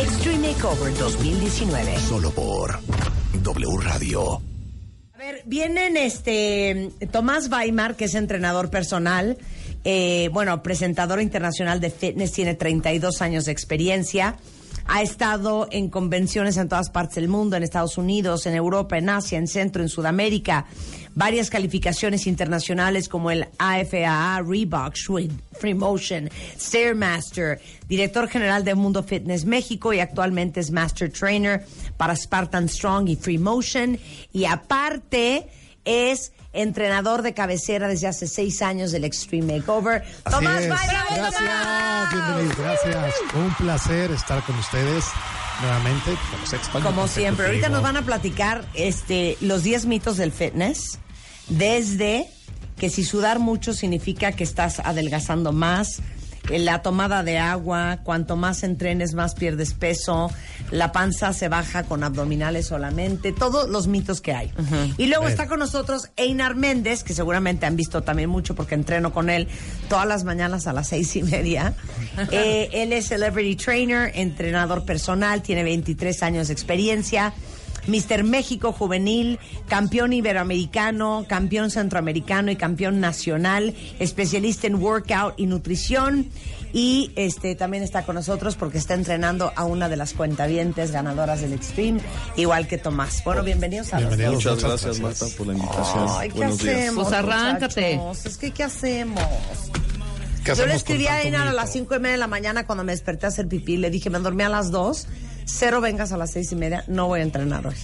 Extreme Makeover 2019. Solo por W Radio. A ver, vienen este Tomás Weimar, que es entrenador personal, eh, bueno, presentador internacional de fitness, tiene 32 años de experiencia. Ha estado en convenciones en todas partes del mundo, en Estados Unidos, en Europa, en Asia, en Centro, en Sudamérica. Varias calificaciones internacionales como el AFAA, Reebok, Schwinn, Free Motion, Stairmaster, director general de Mundo Fitness México y actualmente es Master Trainer para Spartan Strong y Free Motion. Y aparte es entrenador de cabecera desde hace seis años del Extreme Makeover. Así Tomás es. Gracias, Tomás. bienvenidos, gracias. Un placer estar con ustedes nuevamente. Como, Como siempre, ahorita nos van a platicar este, los 10 mitos del fitness, desde que si sudar mucho significa que estás adelgazando más, la tomada de agua, cuanto más entrenes más pierdes peso, la panza se baja con abdominales solamente, todos los mitos que hay. Y luego está con nosotros Einar Méndez, que seguramente han visto también mucho porque entreno con él todas las mañanas a las seis y media. Eh, él es celebrity trainer, entrenador personal, tiene 23 años de experiencia. Mister México Juvenil, campeón iberoamericano, campeón centroamericano y campeón nacional, especialista en workout y nutrición. Y este también está con nosotros porque está entrenando a una de las cuentavientes ganadoras del Extreme, igual que Tomás. Bueno, bienvenidos a los Bienvenidos. dos. Muchas gracias. Marta, por la invitación. Ay, ¿qué Buenos días. hacemos? Pues arráncate. Es que, ¿qué hacemos? ¿Qué Yo le escribí a Einar a las cinco y media de la mañana cuando me desperté a hacer pipí. Le dije, me dormí a las dos. Cero vengas a las seis y media. No voy a entrenar hoy.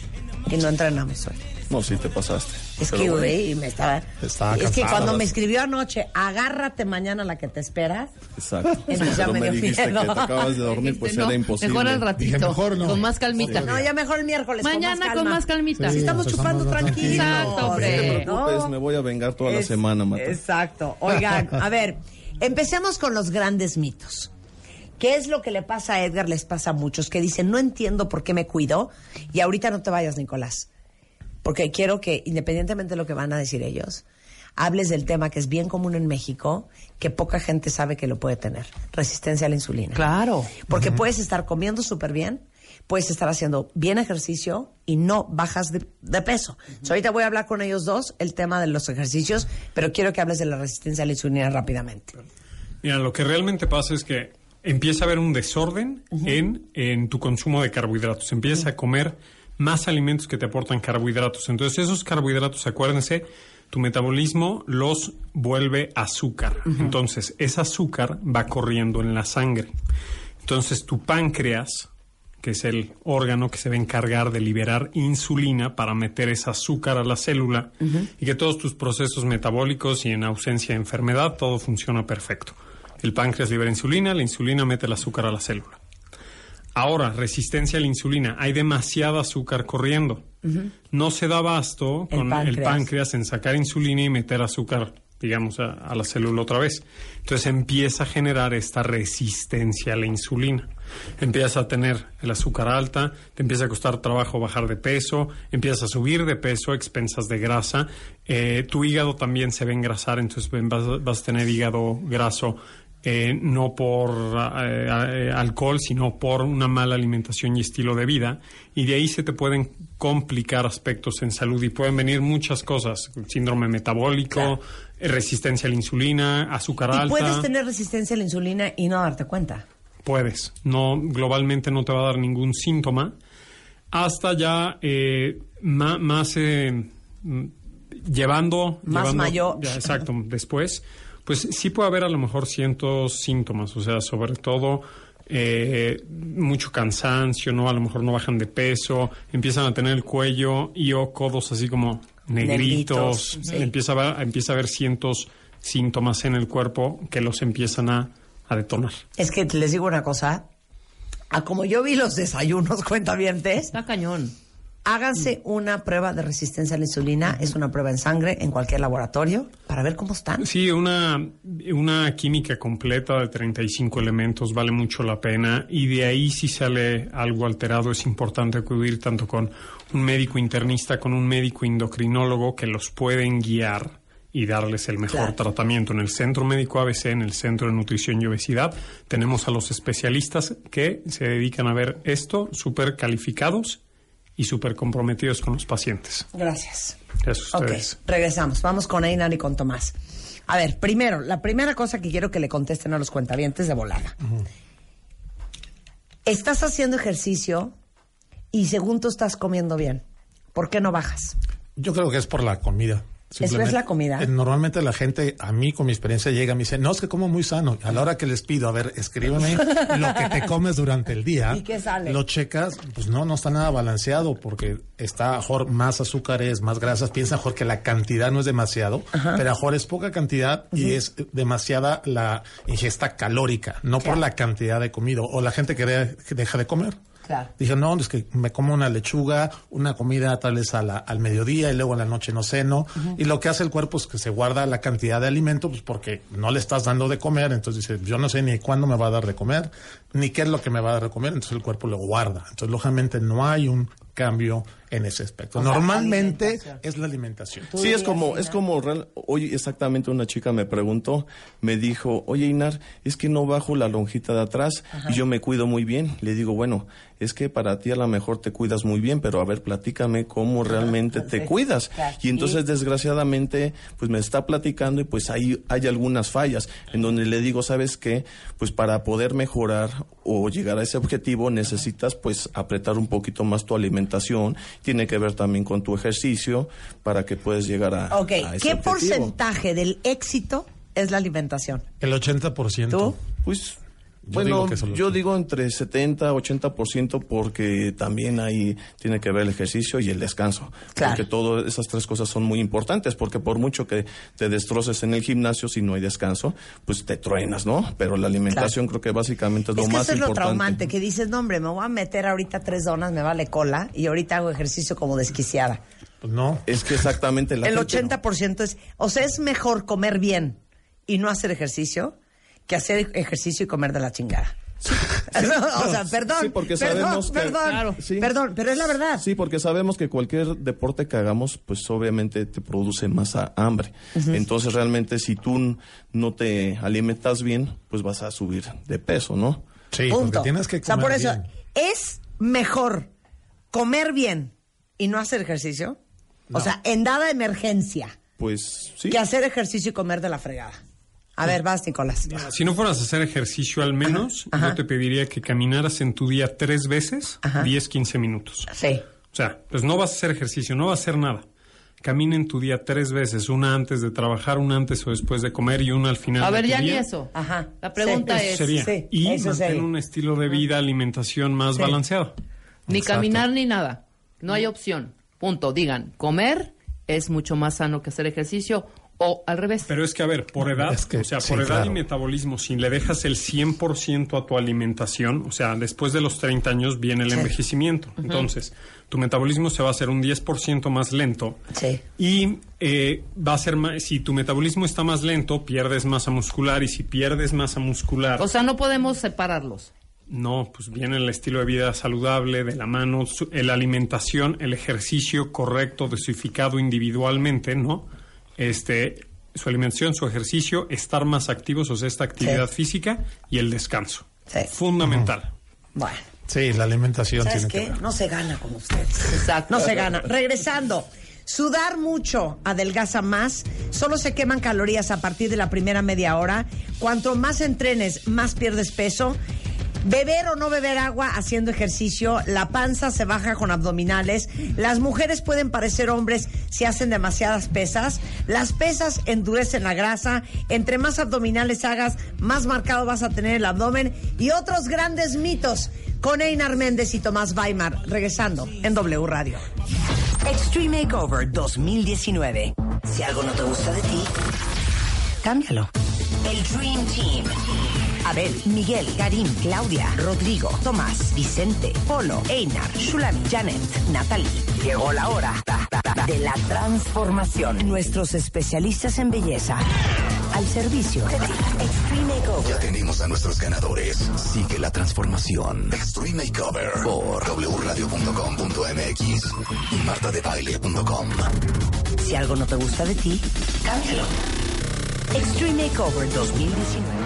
Y no entrenamos hoy. No, sí te pasaste. Es que, bueno, me estaba... Estaba es que cuando me escribió anoche, agárrate mañana la que te espera. Exacto. Entonces ya Pero me me dio dijiste miedo. que te acabas de dormir, pues No, era imposible. Mejor al ratito. Dije, mejor no. Con más calmita. No, ya mejor el miércoles. Mañana con más, con calma. más calmita. Si estamos Sí, chupando empezamos más tranquilos. Exacto, hombre. No te preocupes, ¿no? me voy a vengar toda la semana, Marta. Exacto. Oigan, a ver, empecemos con los grandes mitos. ¿Qué es lo que le pasa a Edgar? Les pasa a muchos que dicen, no entiendo por qué me cuido. Y ahorita no te vayas, Nicolás. Porque quiero que, independientemente de lo que van a decir ellos, hables del tema que es bien común en México, que poca gente sabe que lo puede tener. Resistencia a la insulina. Claro. Porque puedes estar comiendo súper bien, puedes estar haciendo bien ejercicio y no bajas de, de peso. So, ahorita voy a hablar con ellos dos el tema de los ejercicios, pero quiero que hables de la resistencia a la insulina rápidamente. Mira, lo que realmente pasa es que empieza a haber un desorden en, en tu consumo de carbohidratos. Empiezas a comer más alimentos que te aportan carbohidratos. Entonces, esos carbohidratos, acuérdense, tu metabolismo los vuelve azúcar. Entonces, ese azúcar va corriendo en la sangre. Entonces, tu páncreas, que es el órgano que se va a encargar de liberar insulina para meter ese azúcar a la célula y que todos tus procesos metabólicos y en ausencia de enfermedad, todo funciona perfecto. El páncreas libera insulina, la insulina mete el azúcar a la célula. Ahora, resistencia a la insulina. Hay demasiada azúcar corriendo. No se da abasto El con el páncreas. páncreas en sacar insulina y meter azúcar, digamos, a, a la célula otra vez. Entonces empieza a generar esta resistencia a la insulina. Empiezas a tener el azúcar alta, te empieza a costar trabajo bajar de peso, empiezas a subir de peso expensas de grasa. Eh, tu hígado también se va a engrasar, entonces vas a tener hígado graso eh, no por eh, eh, alcohol, sino por una mala alimentación y estilo de vida. Y de ahí se te pueden complicar aspectos en salud y pueden venir muchas cosas. Síndrome metabólico, Claro. eh, resistencia a la insulina, azúcar Y alta. puedes tener resistencia a la insulina y no darte cuenta. Puedes. No, globalmente no te va a dar ningún síntoma. Hasta ya eh, ma- más eh, mm, llevando. Más llevando- mayor. ya, exacto, después. Pues sí puede haber a lo mejor cientos síntomas, o sea, sobre todo eh, mucho cansancio, ¿no? A lo mejor no bajan de peso, empiezan a tener el cuello y o codos así como negritos, Negritos, sí. empieza, a haber, empieza a haber cientos síntomas en el cuerpo que los empiezan a, a detonar. Es que les digo una cosa. A como yo vi los desayunos, cuentavientes, Está cañón. Háganse una prueba de resistencia a la insulina. Es una prueba en sangre en cualquier laboratorio para ver cómo están. Sí, una, una química completa de 35 elementos vale mucho la pena y de ahí si sale algo alterado es importante acudir tanto con un médico internista, con un médico endocrinólogo que los pueden guiar y darles el mejor Claro. tratamiento. En el Centro Médico ABC, en el Centro de Nutrición y Obesidad, tenemos a los especialistas que se dedican a ver esto, súper calificados y súper comprometidos con los pacientes. Gracias. Eso Ok, ustedes. regresamos. Vamos con Einar y con Tomás. A ver, primero, la primera cosa que quiero que le contesten a los cuentavientes de volada. Estás haciendo ejercicio y según tú estás comiendo bien. ¿Por qué no bajas? Yo creo que es por la comida. ¿Eso es la comida? Eh, Normalmente la gente, a mí con mi experiencia, llega y me dice, no, es que como muy sano. A la hora que les pido, a ver, escríbeme lo que te comes durante el día. ¿Y qué sale? Lo checas, pues no, no está nada balanceado porque está mejor más azúcares, más grasas. Piensa mejor que la cantidad no es demasiado, pero mejor es poca cantidad y es demasiada la ingesta calórica, no por la cantidad de comida. O la gente que, de- que deja de comer. Claro. Dije, no, es que me como una lechuga, una comida tal vez a la- al mediodía y luego en la noche no ceno. Y lo que hace el cuerpo es que se guarda la cantidad de alimento, pues porque no le estás dando de comer. Entonces dice, yo no sé ni cuándo me va a dar de comer, ni qué es lo que me va a dar de comer. Entonces el cuerpo lo guarda. Entonces, lógicamente, no hay un cambio en ese aspecto. O sea, Normalmente es la alimentación. Sí, es como, es como real- hoy exactamente una chica me preguntó, me dijo, oye Inar, es que no bajo la lonjita de atrás y yo me cuido muy bien. Le digo, bueno, es que para ti a lo mejor te cuidas muy bien, pero a ver, platícame cómo realmente te cuidas. Y entonces desgraciadamente, pues me está platicando y pues ahí hay algunas fallas en donde le digo, ¿sabes qué? Pues para poder mejorar o llegar a ese objetivo necesitas pues apretar un poquito más tu alimentación, tiene que ver también con tu ejercicio para que puedas llegar a, Ok, a ese ¿qué objetivo. porcentaje del éxito es la alimentación? El 80%. ¿Tú? Pues Yo bueno, digo que yo 80. digo entre 70, 80% porque también ahí tiene que ver el ejercicio y el descanso. Claro. Porque todas esas tres cosas son muy importantes porque por mucho que te destroces en el gimnasio, si no hay descanso, pues te truenas, ¿no? Pero la alimentación creo que básicamente es lo que más eso es lo traumante, que dices, no hombre, me voy a meter ahorita tres donas, me vale cola, y ahorita hago ejercicio como desquiciada. Pues no. Es que exactamente la El gente no- 80% es, o sea, es mejor comer bien y no hacer ejercicio que hacer ejercicio y comer de la chingada. o sea, perdón, Sí, porque perdón, sabemos que- perdón, Claro. Sí. perdón, pero es la verdad. Sí, porque sabemos que cualquier deporte que hagamos, pues obviamente te produce más hambre. Entonces realmente si tú no te alimentas bien, pues vas a subir de peso, ¿no? Sí, Punto. porque tienes que o sea, comer por eso, bien. es mejor comer bien y no hacer ejercicio. O sea, en dada emergencia, Pues sí. que hacer ejercicio y comer de la fregada. A ver, vas, Nicolás. Si no fueras a hacer ejercicio al menos, Ajá. yo te pediría que caminaras en tu día tres veces, Ajá. 10, 15 minutos. Sí. O sea, pues no vas a hacer ejercicio, no vas a hacer nada. Camina en tu día tres veces, una antes de trabajar, una antes o después de comer y una al final. A de ver, tu ya ni eso. Ajá. La pregunta Sí. es, Eso sería. Sí, y eso mantén sería. un estilo de vida, alimentación más Sí. balanceado. ni Exacto. caminar ni nada. No hay opción. Punto. Digan, comer es mucho más sano que hacer ejercicio O al revés. Pero es que, a ver, por edad, Es que- o sea, sí, por edad claro. y metabolismo, si le dejas el 100% a tu alimentación, o sea, después de los 30 años viene el envejecimiento. Entonces, tu metabolismo se va a hacer un 10% más lento. Sí. Y eh, va a ser más, si tu metabolismo está más lento, pierdes masa muscular. Y si pierdes masa muscular, O sea, no podemos separarlos. no, pues viene el estilo de vida saludable, de la mano, su- la alimentación, el ejercicio correcto, dosificado individualmente, ¿no? Este, su alimentación, su ejercicio, estar más activos, o sea, esta actividad Sí. física y el descanso. Sí. Fundamental. Bueno, Sí, la alimentación ¿sabes tiene que ver. No se gana con ustedes. Exacto. No se gana. Regresando. Sudar mucho adelgaza más, solo se queman calorías a partir de la primera media hora. Cuanto más entrenes, más pierdes peso. Beber o no beber agua haciendo ejercicio, la panza se baja con abdominales, las mujeres pueden parecer hombres si hacen demasiadas pesas, las pesas endurecen la grasa, entre más abdominales hagas, más marcado vas a tener el abdomen y otros grandes mitos con Einar Méndez y Tomás Weimar, regresando en W Radio. Extreme Makeover 2019. Si algo no te gusta de ti, cámbialo. El Dream Team. Abel, Miguel, Karim, Claudia, Rodrigo, Tomás, Vicente, Polo, Einar, Shulami, Janet, Natalie. Llegó la hora de la transformación. Nuestros especialistas en belleza al servicio de. Extreme Makeover. Ya tenemos a nuestros ganadores. Sigue la transformación. Extreme Makeover por wradio.com.mx y martadebaile.com. Si algo no te gusta de ti, cámbialo. Extreme Makeover 2019.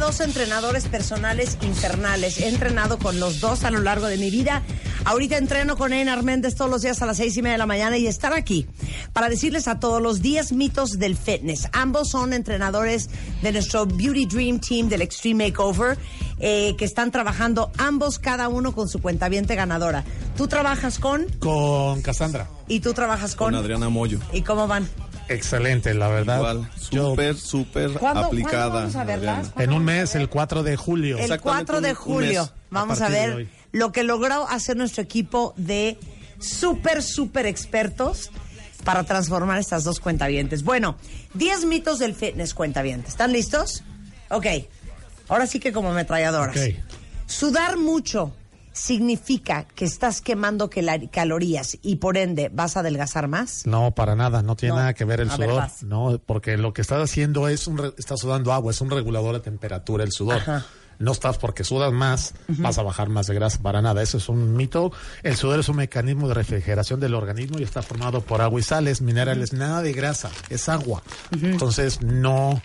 Dos entrenadores personales infernales. He entrenado con los dos a lo largo de mi vida. Ahorita entreno con Einar Méndez todos los días a las seis y media de la mañana y estar aquí para decirles a todos los 10 mitos del fitness. Ambos son entrenadores de nuestro Beauty Dream Team del Extreme Makeover eh, que están trabajando ambos cada uno con su cuentaviente ganadora. Tú trabajas con Con Cassandra. y tú trabajas con, Con Adriana Moyo. ¿Y cómo van? Excelente, la verdad. Igual, súper, súper ¿Cuándo, aplicada. ¿cuándo vamos a verlas? En un mes, el 4 de julio. El Exactamente 4 de julio mes vamos a ver lo que logró hacer nuestro equipo de súper, súper expertos para transformar estas dos cuentavientes. Bueno, 10 mitos del fitness cuentavientes. ¿Están listos? Ok. Ahora sí que como ametralladoras. Ok. Sudar mucho significa que estás quemando calorías y por ende vas a adelgazar más. No, para nada, no tiene No. nada que ver el A sudor. no, porque lo que estás haciendo es un re- estás sudando agua, es un regulador de temperatura el sudor. Ajá. No estás porque sudas más, vas a bajar más de grasa, para nada. Eso es un mito. El sudor es un mecanismo de refrigeración del organismo y está formado por agua y sales, minerales, nada de grasa, es agua. Entonces, no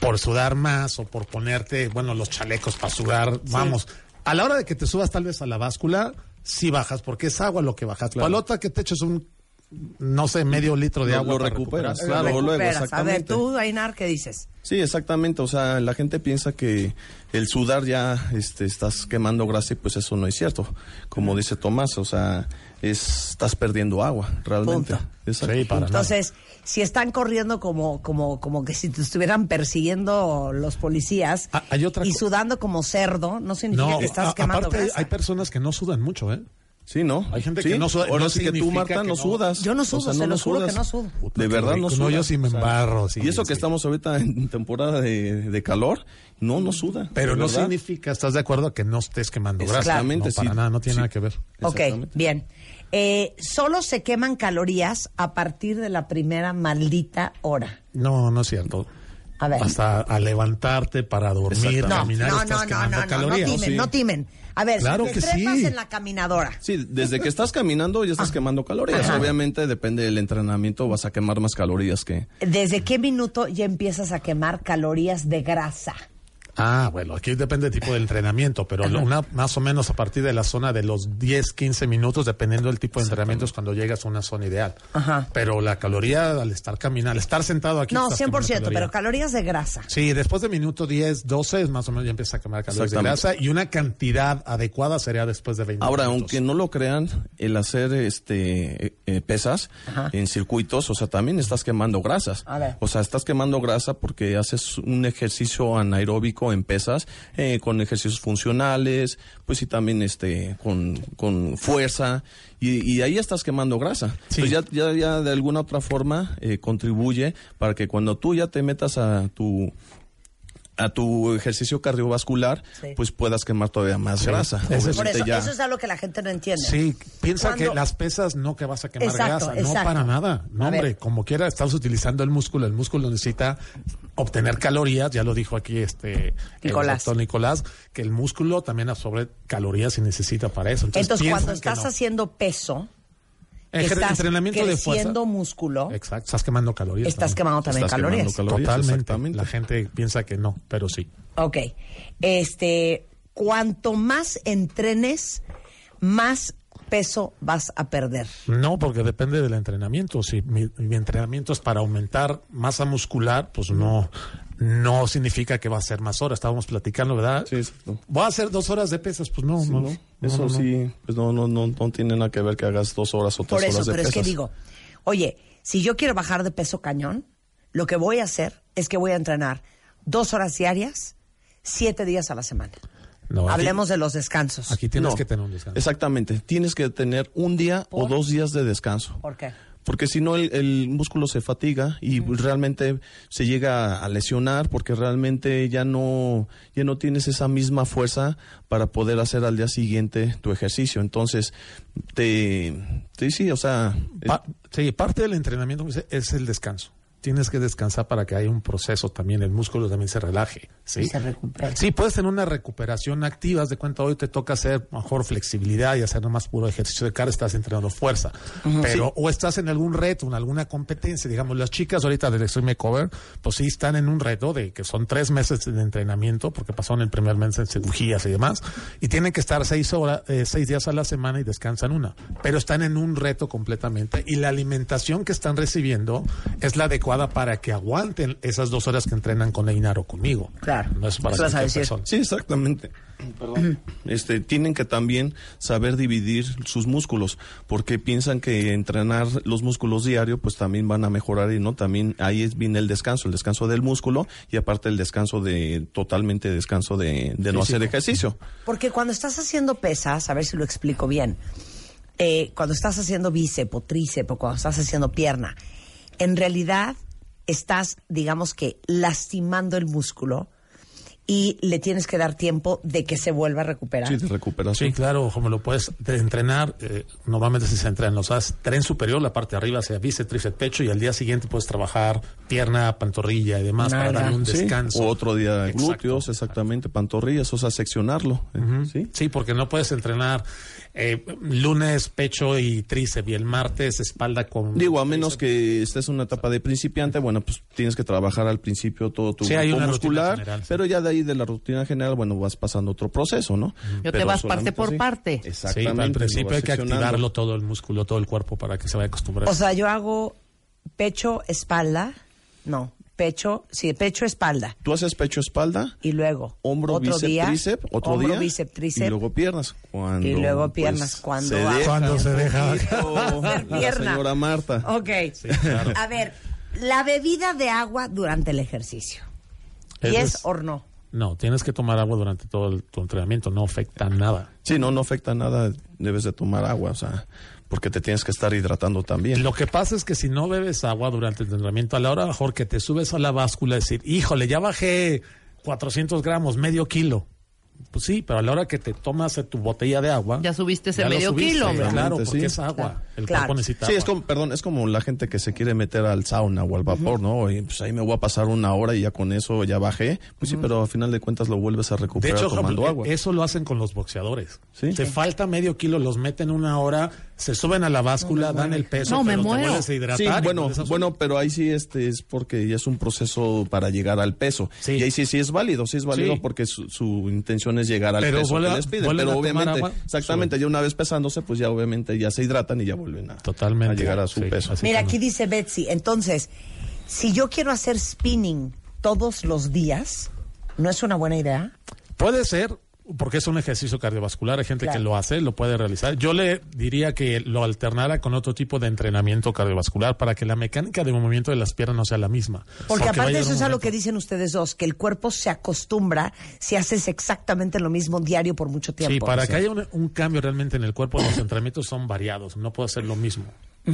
por sudar más o por ponerte, bueno, los chalecos para sudar, vamos. A la hora de que te subas tal vez a la báscula, sí bajas, porque es agua lo que bajas. Claro. Palota que te eches un, no sé, medio litro de Lo- agua. lo para recuperas, claro. luego, Recuperas. a ver, tú, Ainar, ¿qué dices? Sí, exactamente. O sea, la gente piensa que el sudar ya este, estás quemando grasa y pues eso no es cierto. Como dice Tomás, o sea, es, estás perdiendo agua, realmente. Punto. Exacto. Sí, para nada. Entonces, si están corriendo como, como, como que si te estuvieran persiguiendo los policías Ah, hay otra y sudando como cerdo, no significa No, que estás a- quemando aparte grasa. hay personas que no sudan mucho, ¿eh? Sí, ¿no? Hay gente Sí, que no suda- Ahora no sí que tú, significa Marta, que no, no. sudas. Yo no sudo, se los juro que no sudo. De verdad no sudas. No, yo sí me embarro, sí, y eso que estamos ahorita en temporada de, de calor, no, no suda. Pero no verdad. significa, ¿estás de acuerdo? Que no estés quemando grasa. Exactamente, no, para sí. nada, no tiene Sí. nada que ver. Ok, bien. Eh, solo se queman calorías a partir de la primera maldita hora. No, no es cierto. A ver. Hasta a levantarte para dormir, No, caminar, no, estás no, no, no, no, no calorías. timen, no timen. A ver, Claro si te que trepas sí. en la caminadora, Sí, desde que estás caminando ya estás quemando calorías. Ajá. Obviamente depende del entrenamiento, vas a quemar más calorías que... ¿desde qué minuto ya empiezas a quemar calorías de grasa? Ah, bueno, aquí depende del tipo de entrenamiento, pero una, más o menos a partir de la zona de los 10, 15 minutos, dependiendo del tipo de entrenamiento, es cuando llegas a una zona ideal. Ajal Pero la caloría al estar caminando, al estar sentado aquí. No, estás 100%, quemando caloría. pero calorías de grasa. Sí, después de minuto 10, 12, es más o menos ya empieza a quemar calorías de grasa y una cantidad adecuada sería después de 20 Ahora, minutos. aunque no lo crean, el hacer este eh, eh, pesas en circuitos, o sea, también estás quemando grasas. A ver. O sea, estás quemando grasa porque haces un ejercicio anaeróbico específico en pesas, eh, con ejercicios funcionales, pues y también este con, con fuerza y, y ahí estás quemando grasa. Sí. Pues ya, ya, ya de alguna otra forma eh, contribuye para que cuando tú ya te metas a tu a tu ejercicio cardiovascular, Sí. pues puedas quemar todavía más grasa. Eso es- Por Obviamente eso, ya- eso es algo que la gente no entiende. Sí, piensa Cuando- que las pesas no que vas a quemar Exacto, grasa, no exacto. para nada. No, A ver. hombre, como quiera estás utilizando el músculo, el músculo necesita obtener calorías, ya lo dijo aquí este Nicolás. el doctor Nicolás, que el músculo también absorbe calorías y necesita para eso. Entonces, Entonces, cuando estás no. haciendo peso, que Ejer- estás entrenamiento de fuerza. creciendo músculo, Exacto, estás quemando calorías. estás también. quemando también Estás quemando calorías. calorías, Totalmente. exactamente. La gente piensa que no, pero sí. Ok. Este, cuanto más entrenes, más peso vas a perder. No, porque depende del entrenamiento. Si mi, mi entrenamiento es para aumentar masa muscular, pues no, no significa que va a ser más horas. Estábamos platicando, ¿verdad? Sí, exacto. Voy a hacer dos horas de pesas, pues no, no, no. Eso No, no, no. sí, pues no, no, no, no tiene nada que ver que hagas dos horas o tres Por eso, horas de pero es que digo, oye, si yo quiero bajar de peso cañón, lo que voy a hacer es que voy a entrenar dos horas diarias, siete días a la semana. No, aquí- Hablemos de los descansos. Aquí tienes No, que tener un descanso. Exactamente, tienes que tener un día o dos días de descanso. ¿Por qué? Porque si no, el, el músculo se fatiga y realmente se llega a lesionar porque realmente ya no, ya no tienes esa misma fuerza para poder hacer al día siguiente tu ejercicio. Entonces, te, te sí, o sea, es- sí, parte del entrenamiento es el descanso. Tienes que descansar para que haya un proceso también, el músculo también se relaje. ¿sí? Y se recupere. Sí, puedes tener una recuperación activa. De cuenta, hoy te toca hacer mejor flexibilidad y hacer nomás puro ejercicio de cara, estás entrenando fuerza. Pero, o estás en algún reto, en alguna competencia. Digamos, las chicas ahorita del Extreme Makeover, pues sí están en un reto de que son tres meses de entrenamiento, porque pasaron el primer mes en cirugías y demás, y tienen que estar seis horas, eh, seis días a la semana y descansan una. Pero están en un reto completamente y la alimentación que están recibiendo es la adecuada para que aguanten esas dos horas que entrenan con Einar o conmigo. Claro. No es para a cualquier decir. persona. Sí, exactamente. Perdón. Este, tienen que también saber dividir sus músculos, porque piensan que entrenar los músculos diario, pues también van a mejorar y no, también ahí es, viene el descanso, el descanso del músculo y aparte el descanso de, totalmente descanso de, de no hacer ejercicio. Porque cuando estás haciendo pesas, a ver si lo explico bien, eh, cuando estás haciendo bíceps o tríceps o cuando estás haciendo pierna, en realidad estás, digamos que, lastimando el músculo y le tienes que dar tiempo de que se vuelva a recuperar. Sí, de recuperación. Sí, claro, como lo puedes de entrenar, eh, normalmente si se entrena, o sea, tren superior, la parte de arriba sea bíceps, tríceps, pecho y al día siguiente puedes trabajar pierna, pantorrilla y demás para darle un Sí, descanso. O otro día Exacto. glúteos, exactamente, pantorrillas, o sea, seccionarlo. eh, ¿sí? Sí, porque no puedes entrenar eh, lunes pecho y tríceps y el martes espalda con... Digo, a menos que estés en una etapa de principiante, bueno, pues tienes que trabajar al principio todo tu Sí, hay una rutina muscular, general, pero ya de ahí de la rutina general, bueno, vas pasando otro proceso, ¿no? Yo te Pero vas parte por así. parte. Sí, Exactamente. al principio hay que activarlo todo el músculo, todo el cuerpo para que se vaya acostumbrando. O sea, yo hago pecho, espalda, no, pecho, sí, pecho, espalda. Tú haces pecho, espalda, Y luego, hombro, otro bíceps, día, tríceps, otro hombro, día, bíceps, tríceps. y luego piernas. Cuando, Y luego pues, piernas, cuando se deja Cuando se deja. la pierna. señora Marta. Ok. A ver, la bebida de agua durante el ejercicio. ¿Y es- o no? No, tienes que tomar agua durante todo el- tu entrenamiento, no afecta nada. Sí, no, no afecta nada, debes de tomar agua, o sea, porque te tienes que estar hidratando también. Lo que pasa es que si no bebes agua durante el entrenamiento, a la hora mejor que te subes a la báscula, decir, híjole, ya bajé 400 gramos, medio kilo. Pues sí, pero a la hora que te tomas eh, tu botella de agua. Ya subiste ese ya medio subiste, kilo, hombre. Claro, porque sí. es agua. El Claro. cuerpo necesita Sí, es como, perdón, es como la gente que se quiere meter al sauna o al vapor, ¿no? Y pues ahí me voy a pasar una hora y ya con eso ya bajé. Pues sí, pero al final de cuentas lo vuelves a De recuperar hecho, tomando eh, agua. eso lo hacen con los boxeadores. Sí. Te falta medio kilo, los meten una hora, se suben a la báscula, dan el peso, No, me pero te muero. vuelves a hidratar. Sí, bueno, bueno, pero ahí sí este es porque ya es un proceso para llegar al peso. Sí. Y ahí sí sí es válido, sí es válido Sí. porque su, su intención es llegar al Pero peso vuelve- que les piden. Pero obviamente, exactamente, ya una vez pesándose, pues ya obviamente ya se hidratan y ya vuelven a, Totalmente. a llegar a su Sí, peso. Mira, aquí dice Betsy, entonces, si yo quiero hacer spinning todos los días, ¿no es una buena idea? Puede ser, porque es un ejercicio cardiovascular, hay gente Claro. que lo hace, lo puede realizar. Yo le diría que lo alternara con otro tipo de entrenamiento cardiovascular para que la mecánica de movimiento de las piernas no sea la misma. Porque aparte eso es a lo momento- que dicen ustedes dos, que el cuerpo se acostumbra si haces exactamente lo mismo diario por mucho tiempo. Sí, para que haya un, un cambio realmente en el cuerpo, los entrenamientos son variados, no puede ser lo mismo.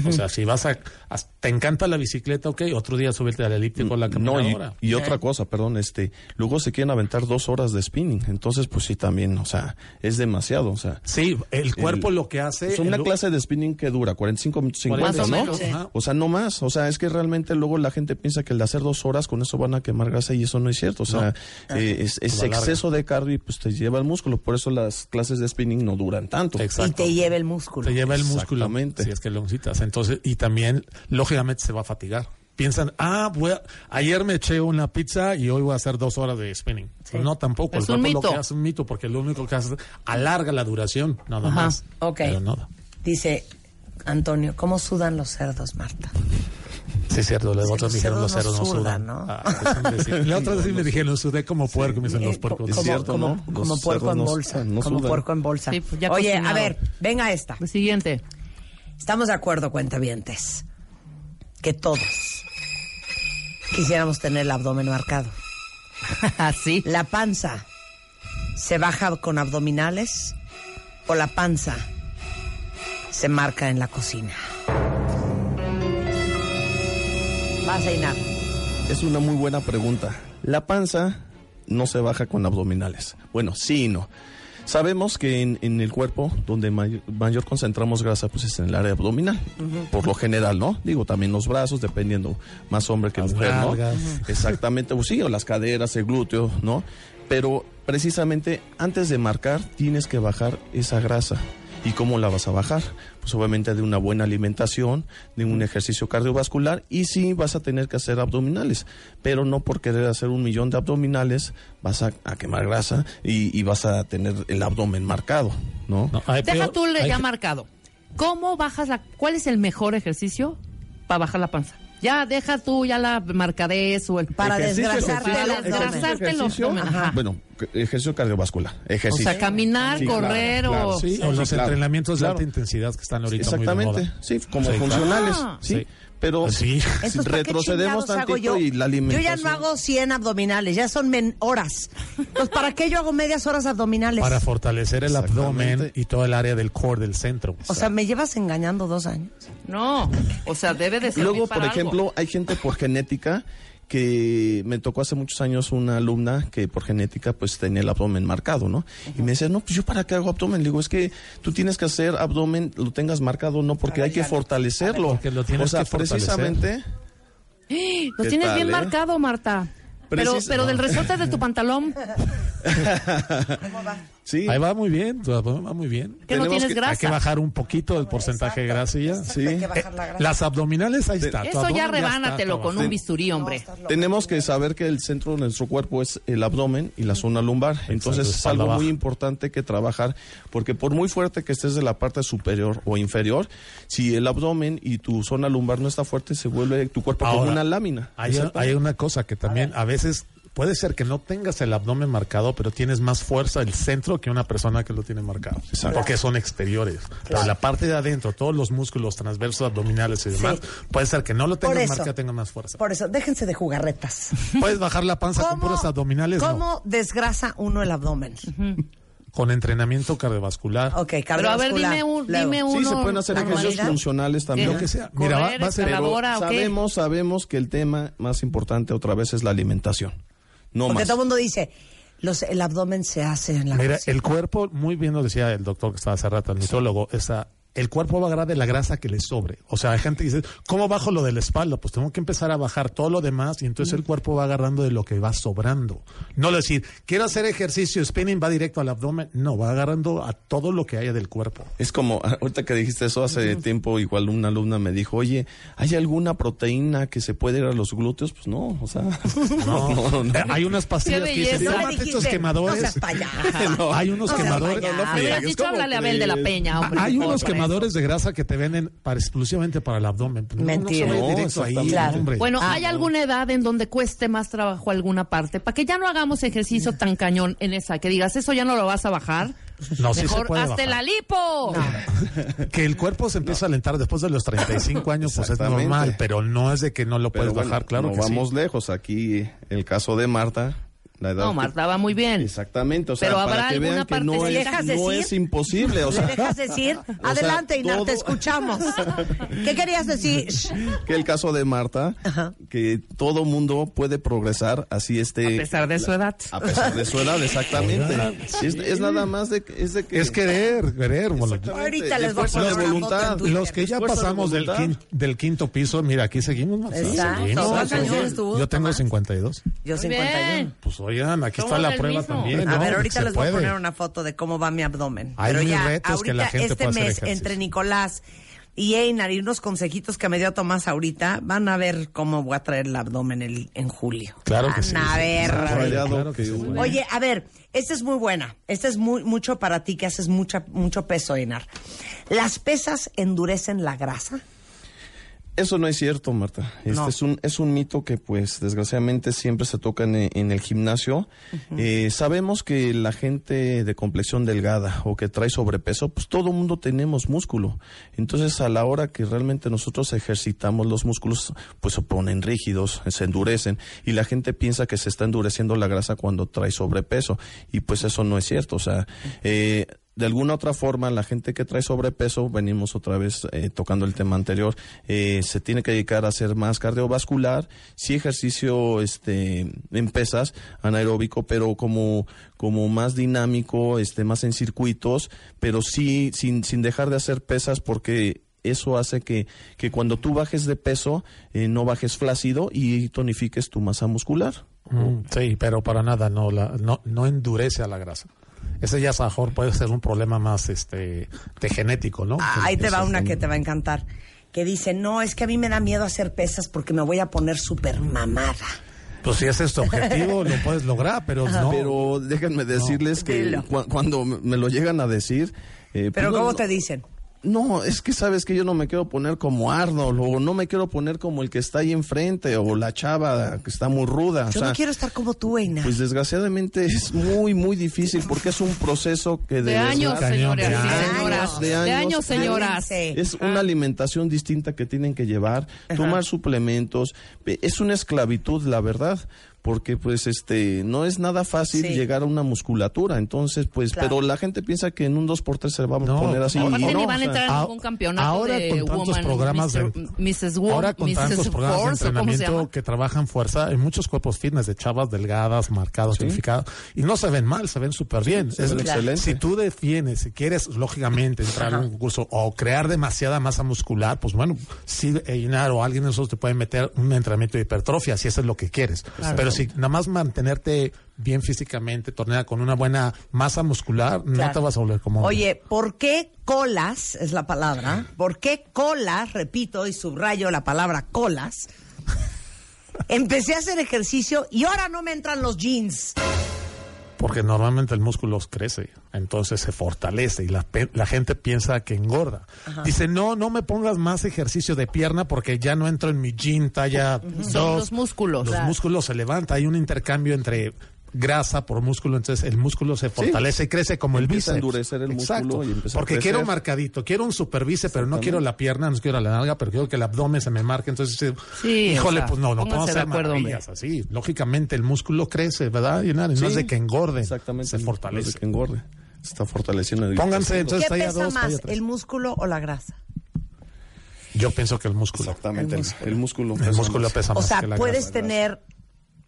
O sea, si vas a, a- te encanta la bicicleta, ok, otro día subirte al elíptico o la No, y, caminadora. y otra cosa, perdón, este, luego se quieren aventar dos horas de spinning, entonces pues sí también, o sea, es demasiado, o sea. Sí, el cuerpo el- lo que hace... Es una el- clase de spinning que dura 45 minutos, 50, Más o ¿no? menos, sí. O sea, no más. O sea, es que realmente luego la gente piensa que el de hacer dos horas con eso van a quemar grasa y eso no es cierto. O sea, eh, es, exceso de cardio y pues te lleva el músculo. Por eso las clases de spinning no duran tanto. Exacto. Y te lleva el músculo. Te lleva el músculo. Exactamente. Si es que lo necesitas. Entonces, y también, lógicamente, se va a fatigar. Piensan, ah, voy a- ayer me eché una pizza y hoy voy a hacer dos horas de spinning. Pues no, tampoco. Es el un cuerpo mito. lo que hace es un mito, porque lo único que hace es alarga la duración, nada Ajá. más. Ok. Pero nada. Dice Antonio, ¿cómo sudan los cerdos, Marta? Sí, es cierto. Los Sí, otros los me dijeron los cerdos no sudan. ¿no? Ah, es un decir. La otra vez sí me dijeron, sudé como puerco. Me dicen los Eh, puercos. Es como, cierto, como- ¿no? como puerco en bolsa. no como puerco en bolsa. Sí, pues ya Oye, cocinado. a ver, venga esta. El siguiente. Estamos de acuerdo, cuentavientes, que todos quisiéramos tener el abdomen marcado. Así. ¿La panza se baja con abdominales o la panza se marca en la cocina? Vas a Inar. Es una muy buena pregunta. La panza no se baja con abdominales. Bueno, sí y no. Sabemos que en, en el cuerpo donde may- mayor concentramos grasa pues es en el área abdominal, por lo general, ¿no? Digo, también los brazos, dependiendo más hombre que Las mujer, ¿no? nalgas. Exactamente, pues sí, o las caderas, el glúteo, ¿no? Pero precisamente antes de marcar tienes que bajar esa grasa. ¿Y cómo la vas a bajar? Pues obviamente de una buena alimentación, de un ejercicio cardiovascular y sí vas a tener que hacer abdominales, pero no por querer hacer un millón de abdominales vas a, a quemar grasa y, y vas a tener el abdomen marcado, ¿no? No, hay Deja peor- tú le hay ya que- marcado. ¿Cómo bajas la... ¿Cuál es el mejor ejercicio para bajar la panza? Ya, deja tú ya la marcadez o el... Para desgrasarte el para desgrasarte el abdomen. Bueno, ejercicio cardiovascular, O ejercicio. sea, caminar, Sí, correr claro, o... claro. Sí, Sí, o los claro, entrenamientos claro. de alta intensidad que están ahorita muy de Exactamente, moda. sí, como Sí, claro. funcionales, Ah. sí. Sí. Pero Sí. ¿para qué retrocedemos tantito yo? y la Yo alimentación. ya no hago 100 abdominales, ya son men- horas. Pues, ¿para qué yo hago medias horas abdominales? Para fortalecer el abdomen y todo el área del core del centro. O sea, ¿me llevas engañando dos años? No, o sea, debe de ser. Luego, por ejemplo, hay gente por genética que me tocó hace muchos años una alumna que por genética pues tenía el abdomen marcado, ¿no? Y me decía, no, pues yo para qué hago abdomen. Le digo, es que tú tienes que hacer abdomen, lo tengas marcado, no, porque hay que fortalecerlo. Porque lo tienes o sea, precisamente... Lo ¿Qué tienes tal, bien eh? marcado, Marta. Pero, Precis- pero del resorte de tu pantalón, Sí, Ahí va muy bien, tu abdomen va muy bien. que no tienes que- grasa. Hay que bajar un poquito el porcentaje de grasa ya. sí. Hay que bajar la grasa. Las abdominales, ahí está. Eso ya abdomen rebánatelo está con un bisturí, hombre. Tenemos que saber que el centro de nuestro cuerpo es el abdomen y la zona lumbar. Entonces es algo baja. muy importante que trabajar, porque por muy fuerte que estés de la parte superior o inferior, si el abdomen y tu zona lumbar no está fuerte, se vuelve tu cuerpo como una lámina. Hay, hay una cosa que también a veces puede ser que no tengas el abdomen marcado, pero tienes más fuerza el centro que una persona que lo tiene marcado. Exacto. Porque son exteriores. Pero la parte de adentro, todos los músculos transversos, abdominales y demás, puede ser que no lo tengas eso. marcado, tenga más fuerza. Por eso, déjense de jugarretas. Puedes bajar la panza con puros abdominales, no. ¿Cómo desgrasa uno el abdomen? Con entrenamiento cardiovascular. Ok, Pero a ver, cardiovascular. dime, un, dime uno. Sí, se pueden hacer ¿la ejercicios funcionales también. Lo que sea. Mira, va- va a ser- sabemos, sabemos que el tema más importante otra vez es la alimentación. No Porque más. todo el mundo dice, los, el abdomen se hace en la Mira, cocina. el cuerpo, muy bien lo decía el doctor que estaba hace rato, el nutrólogo, esa, el cuerpo va a agarrar de la grasa que le sobre. O sea, hay gente que dice, ¿cómo bajo lo de la espalda? Pues tengo que empezar a bajar todo lo demás y entonces el cuerpo va agarrando de lo que va sobrando. No decir, quiero hacer ejercicio, spinning va directo al abdomen. No, va agarrando a todo lo que haya del cuerpo. Es como, ahorita que dijiste eso hace tiempo, igual una alumna me dijo, oye, ¿hay alguna proteína que se puede ir a los glúteos? Pues no, o sea, No, no, no. Eh, hay unas pastillas que dicen. No me "Tómate estos quemadores. No hay unos No quemadores. friegues, dicho, ¿cómo háblale a Abel quemadores de grasa que te venden para, exclusivamente para el abdomen. No se Mentira. ve No, directo ahí. Claro. hombre. Bueno, Ah, ¿hay alguna edad en donde cueste más trabajo alguna parte? Para que ya no hagamos ejercicio tan cañón en esa, que digas, eso ya no lo vas a bajar. No, sí se Mejor puede hazte bajar. la lipo. Que el cuerpo se empieza a alentar después de los 35 años, pues es normal, pero no es de que no lo Pero puedes bueno, bajar, claro no que vamos sí. lejos. Aquí el caso de Marta, la edad No, que- Marta va muy bien. Exactamente, o sea, Pero para ¿habrá que alguna vean que no? ¿Le es, dejas no decir? es imposible, o ¿Le sea, dejas decir? Adelante, Inar, todo- te escuchamos. ¿Qué querías decir? que el caso de Marta, que todo mundo puede progresar así este A pesar de su edad. a pesar de su edad, exactamente. Es, es nada más de es de que Es querer, querer. Ahorita les voy a poner una voluntad. foto en Twitter. Los que ya de pasamos del, voluntad. quin- del quinto piso, mira, aquí seguimos. ¿no? Exacto. Seguimos. ¿Cuántos años tienes tú, Yo tengo Tomás? 52. Yo Muy 51. bien. Pues oigan, aquí está la prueba mismo. también. A ¿no? ver, ahorita Se les voy a poner una foto de cómo va mi abdomen. Hay Pero ya, retos que ahorita, la gente este mes, entre Nicolás y Einar y unos consejitos que me dio Tomás ahorita, van a ver cómo voy a traer el abdomen el- en julio. Claro que Van sí. a ver. Claro, a ver. claro que sí. Oye, a ver, esta es muy buena. Esta es muy, mucho para ti que haces mucha, mucho peso, Einar. ¿Las pesas endurecen la grasa? Eso no es cierto, Marta. Este No. es un es un mito que, pues, desgraciadamente siempre se toca en, en el gimnasio. Eh, sabemos que la gente de complexión delgada o que trae sobrepeso, pues todo mundo tenemos músculo. Entonces, a la hora que realmente nosotros ejercitamos los músculos, pues se ponen rígidos, se endurecen y la gente piensa que se está endureciendo la grasa cuando trae sobrepeso y pues eso no es cierto. O sea, eh, de alguna otra forma, la gente que trae sobrepeso, venimos otra vez eh, tocando el tema anterior, eh, se tiene que dedicar a hacer más cardiovascular, sí ejercicio este, en pesas, anaeróbico, pero como, como más dinámico, este, más en circuitos, pero sí sin, sin dejar de hacer pesas porque eso hace que, que cuando tú bajes de peso, eh, no bajes flácido y tonifiques tu masa muscular. Mm, sí, pero para nada, no, la, no, no endurece a la grasa. Ese ya a mejor puede ser un problema más este de genético, ¿no? Ah, Ahí te va una que te va a encantar. Que dice, no, es que a mí me da miedo hacer pesas porque me voy a poner súper mamada. Pues si ese es tu objetivo, lo puedes lograr, pero no. Pero déjenme decirles que cu- cuando me me lo llegan a decir... eh, Pero pues, ¿cómo no, te dicen? No, es que sabes que yo no me quiero poner como Arnold o no me quiero poner como el que está ahí enfrente o la chava que está muy ruda. o Yo sea, no quiero estar como tú, Einar. Pues desgraciadamente es muy, muy difícil porque es un proceso que De años, verdad- señores de y años, señoras. de De años, años, señoras. Es una alimentación distinta que tienen que llevar, tomar suplementos. Es una esclavitud, la verdad, porque pues este no es nada fácil Sí. llegar a una musculatura. Entonces, pues, Claro. pero la gente piensa que en un 2x3 se va a No, poner así. Aparte no, ni van a o sea, entrar en a- ningún campeonato ahora de con tantos woman, programas Mr. de- Mrs. Wo- Ahora con Mrs. tantos programas de Force, ¿o cómo se entrenamiento que trabajan fuerza, hay muchos cuerpos fitness de chavas delgadas, marcadas, tonificadas, y no se ven mal, se ven súper bien. se ven excelente. Si tú defines, si quieres, lógicamente, entrar a un curso o crear demasiada masa muscular, pues bueno, sí, Einar o alguien de nosotros te puede meter un entrenamiento de hipertrofia, si eso es lo que quieres. Pero si nada más mantenerte bien físicamente, tornea con una buena masa muscular, no te vas a volver como... Oye, ¿por qué colas es la palabra? ¿Por qué colas, repito y subrayo la palabra colas? Empecé a hacer ejercicio y ahora no me entran los jeans. Porque normalmente el músculo crece, entonces se fortalece y la, la gente piensa que engorda. Dice, no, no me pongas más ejercicio de pierna porque ya no entro en mi jean talla Son dos. los músculos. Los Claro. músculos se levantan, hay un intercambio entre grasa por músculo, entonces el músculo se fortalece y crece como el Empieza a bíceps. endurecer el Exacto. músculo y empieza a Porque quiero marcadito, quiero un super bíceps, pero no quiero la pierna, no quiero la nalga, pero quiero que el abdomen se me marque, entonces eh, Sí, híjole, o sea, pues no, no podemos hacer acuerdo, hombre. maravillas así. Lógicamente el músculo crece, ¿verdad? Y nada, no es de que engorde, Exactamente. se no es fortalece. de que engorde. Se está fortaleciendo. el- Pónganse entonces ¿Qué pesa 2, más, talla 3. el músculo o la grasa? Yo pienso que el músculo. Exactamente. El, el músculo. El pesa músculo más. pesa O más sea, que la puedes grasa. tener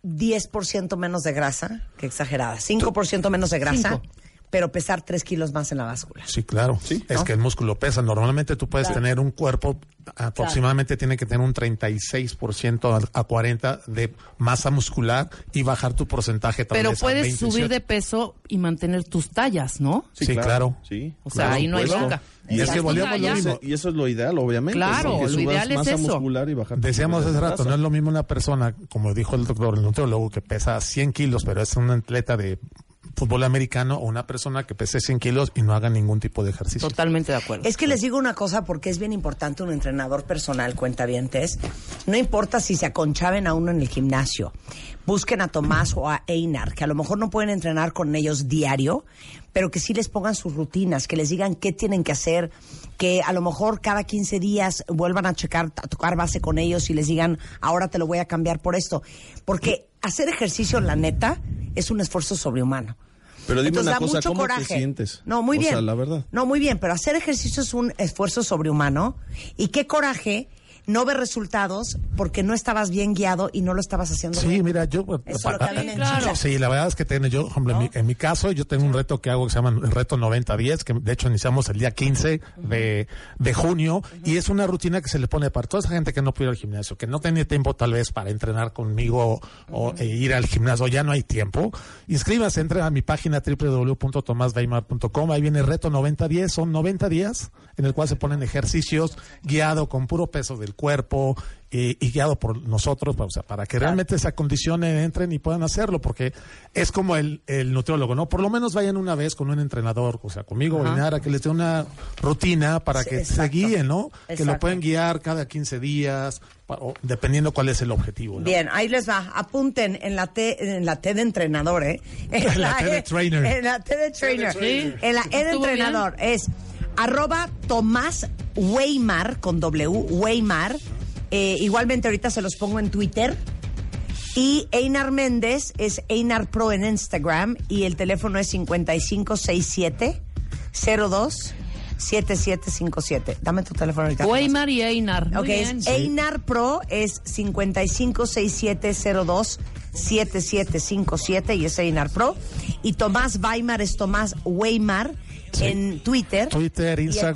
10% menos de grasa, que exagerada, 5% menos de grasa. Pero pesar 3 kilos más en la báscula. Sí, claro. Es que el músculo pesa. Normalmente tú puedes tener un cuerpo, aproximadamente tiene que tener un 36% a, a 40% de masa muscular y bajar tu porcentaje tal Pero puedes 27. subir de peso y mantener tus tallas, ¿no? Sí, claro. Sí. O sea, claro, ahí no hay bronca. Y es que lo. Y eso es lo ideal, obviamente. Claro, lo ideal es masa eso. muscular y bajar tu Decíamos hace rato, no es lo mismo una persona, como dijo el doctor, el nutriólogo, que pesa 100 kilos, pero es un atleta de fútbol americano o una persona que pese 100 kilos y no haga ningún tipo de ejercicio. Totalmente de acuerdo. Es que les digo una cosa porque es bien importante un entrenador personal, cuentavientes. No importa si se aconchaben a uno en el gimnasio. Busquen a Tomás o a Einar, que a lo mejor no pueden entrenar con ellos diario, pero que sí les pongan sus rutinas, que les digan qué tienen que hacer, que a lo mejor cada 15 días vuelvan a checar, a tocar base con ellos y les digan, ahora te lo voy a cambiar por esto. Porque hacer ejercicio, la neta, es un esfuerzo sobrehumano. Pero dime Entonces una cosa, ¿cómo coraje. te sientes? No, muy O bien. sea, la verdad. No, muy bien, pero hacer ejercicio es un esfuerzo sobrehumano. Y qué coraje no ver resultados porque no estabas bien guiado y no lo estabas haciendo Sí, bien. mira, yo... Eso es lo que Claro. Sí, la verdad es que tengo, yo, ejemplo, en, mi, en mi caso, yo tengo un reto que hago que se llama el reto 90-10, que de hecho iniciamos el día 15 de, de junio, y es una rutina que se le pone para toda esa gente que no puede ir al gimnasio, que no tenía tiempo tal vez para entrenar conmigo o e ir al gimnasio, ya no hay tiempo. Inscríbase, entre a mi página www.tomasweimar.com, ahí viene el reto 90-10, son 90 días en el cual se ponen ejercicios guiado con puro peso del cuerpo eh, y guiado por nosotros, o sea, para que realmente se acondicionen, entren y puedan hacerlo, porque es como el, el nutriólogo, ¿no? Por lo menos vayan una vez con un entrenador, o sea, conmigo o Inara, que les dé una rutina para Sí, que exacto. se guíen, ¿no? Que lo pueden guiar cada 15 días, o dependiendo cuál es el objetivo, ¿no? Bien, ahí les va. Apunten en la T, en la T de entrenador, ¿eh? En La T de trainer. En la T de trainer. Sí. En la E de entrenador es arroba Tomás Weimar con W, Weimar. Eh, igualmente ahorita se los pongo en Twitter. Y Einar Méndez es Einar Pro en Instagram y el teléfono es 5567 02 7757. Dame tu teléfono ahorita. Weimar y Einar. Muy Ok, bien. es Einar Pro es 556702 7757 y es Einar Pro. Y Tomás Weimar es Tomás Weimar en Twitter. Twitter, ¿Y Instagram,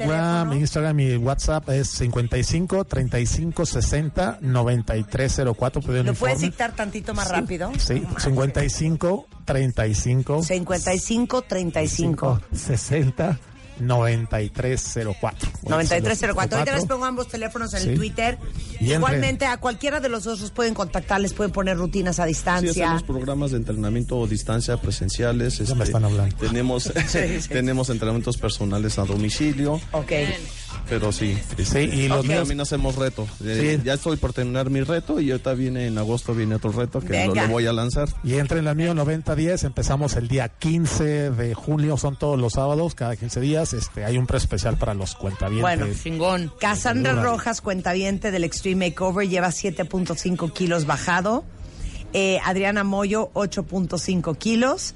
teléfono? Instagram y WhatsApp es 55 35 60 93 04. ¿Pueden ¿Lo puedes dictar tantito más rápido? Sí, 55 35 55 35 60 9304. 9304. Ahorita les pongo ambos teléfonos en el Sí. Twitter. Y entre- Igualmente a cualquiera de los dos los pueden contactar, les pueden poner rutinas a Sí, distancia. hacemos programas de entrenamiento a distancia presenciales. este, me están hablando. Tenemos, tenemos entrenamientos personales a domicilio, ok. Pero sí. Sí, y los Ok. míos También hacemos reto. Eh, Sí. Ya estoy por terminar mi reto y ahorita viene en agosto viene otro reto que lo, Venga. lo voy a lanzar. Y entre en la mío 9010, empezamos el día 15 de junio, son todos los sábados, cada 15 días. Este, hay un pre especial para los cuentavientes. Bueno, Chingón. Cassandra Sin duda. Rojas, cuentaviente del Extreme Makeover, lleva 7.5 kilos bajado. Eh, Adriana Moyo, 8.5 kilos.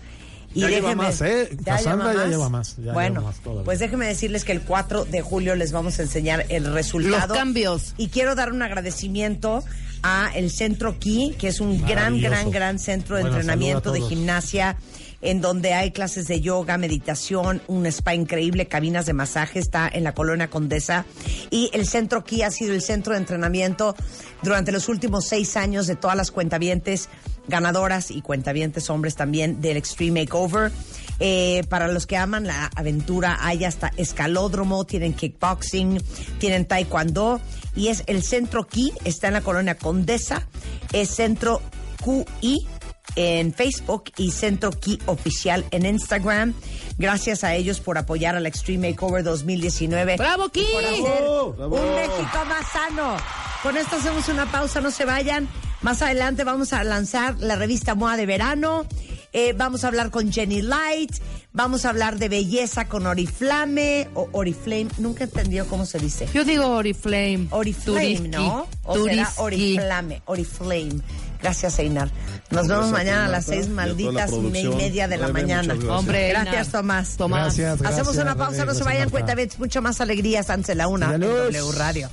Y Ya lleva más, ¿eh? ¿Ya Cassandra ya lleva más, ya bueno, lleva más todavía. pues déjeme decirles que el 4 de julio les vamos a enseñar el resultado. Los cambios. Y quiero dar un agradecimiento a el Centro Ki, que es un gran, gran, gran centro de Bueno, entrenamiento de gimnasia, en donde hay clases de yoga, meditación, un spa increíble, cabinas de masaje, está en la colonia Condesa. Y el Centro Ki ha sido el centro de entrenamiento durante los últimos seis años de todas las cuentavientes ganadoras y cuentavientes hombres también del Extreme Makeover. Eh, para los que aman la aventura, hay hasta escalódromo, tienen kickboxing, tienen taekwondo y es el Centro Ki, está en la colonia Condesa, es Centro QI en Facebook y Centro Ki Oficial en Instagram. Gracias a ellos por apoyar al Extreme Makeover 2019. ¡Bravo, Ki! Por hacer un México más sano. Con esto hacemos una pausa, no se vayan. Más adelante vamos a lanzar la revista MOA de verano. Eh, vamos a hablar con Jenny Light. Vamos a hablar de belleza con Oriflame o Oriflame. Nunca entendió cómo se dice. Yo digo Oriflame. Oriflame, Turiski. ¿no? O será Turiski. Oriflame, Oriflame. Gracias, Einar. Nos vemos Gracias, mañana a las seis malditas y media de la Rebe, mañana. gracias. Hombre, Gracias. Tomás. Tomás. Gracias, gracias. Hacemos una pausa, no se vayan, cuenta mucho más alegrías antes de la una en. W Radio.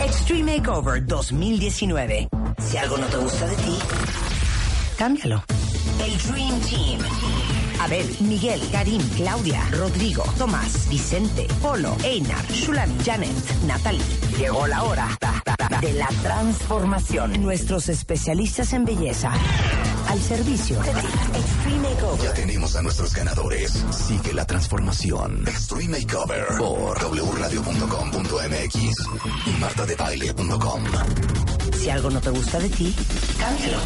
Extreme Makeover 2019. Si algo no te gusta de ti, cámbialo. El Dream Team. Abel, Miguel, Karim, Claudia, Rodrigo, Tomás, Vicente, Polo, Einar, Shulani, Janet, Natalie. Llegó la hora de la transformación. Nuestros especialistas en belleza al servicio de ti. Extreme Makeover. Ya tenemos a nuestros ganadores. Sigue la transformación. Extreme Makeover por wradio.com.mx y martadebaile.com. Si algo no te gusta de ti, cámbialo.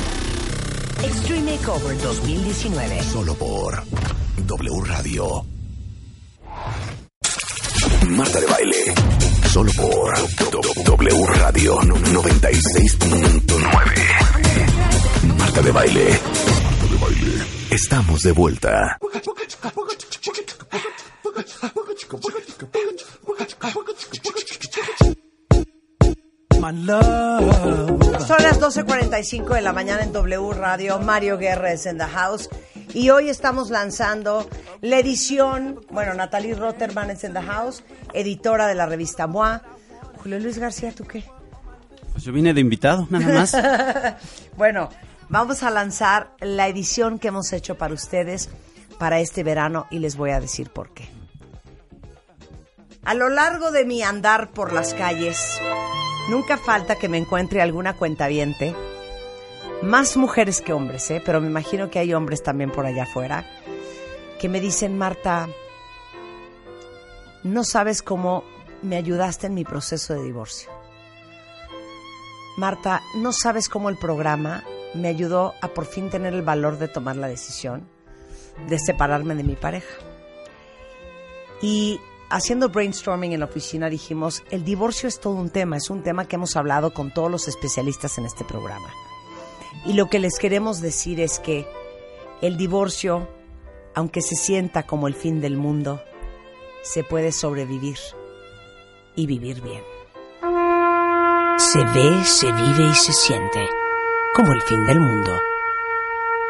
Extreme Makeover 2019. Solo por W Radio. Marta de baile. Solo por W Radio 96.9. Marta de baile. Estamos de vuelta. Son las 12.45 de la mañana en W Radio. Mario Guerra es en the house. Y hoy estamos lanzando la edición, bueno, Natalie Rotterman es en the house, editora de la revista MOA. Julio Luis García, ¿tú qué? Pues yo vine de invitado, nada más. bueno, vamos a lanzar la edición que hemos hecho para ustedes para este verano y les voy a decir por qué. A lo largo de mi andar por las calles, nunca falta que me encuentre alguna cuentaviente, más mujeres que hombres, ¿eh? pero me imagino que hay hombres también por allá afuera, que me dicen, Marta, no sabes cómo me ayudaste en mi proceso de divorcio. Marta, no sabes cómo el programa me ayudó a por fin tener el valor de tomar la decisión de separarme de mi pareja. Y haciendo brainstorming en la oficina dijimos, el divorcio es todo un tema, es un tema que hemos hablado con todos los especialistas en este programa. Y lo que les queremos decir es que el divorcio, aunque se sienta como el fin del mundo, se puede sobrevivir y vivir bien. Se ve, se vive y se siente como el fin del mundo.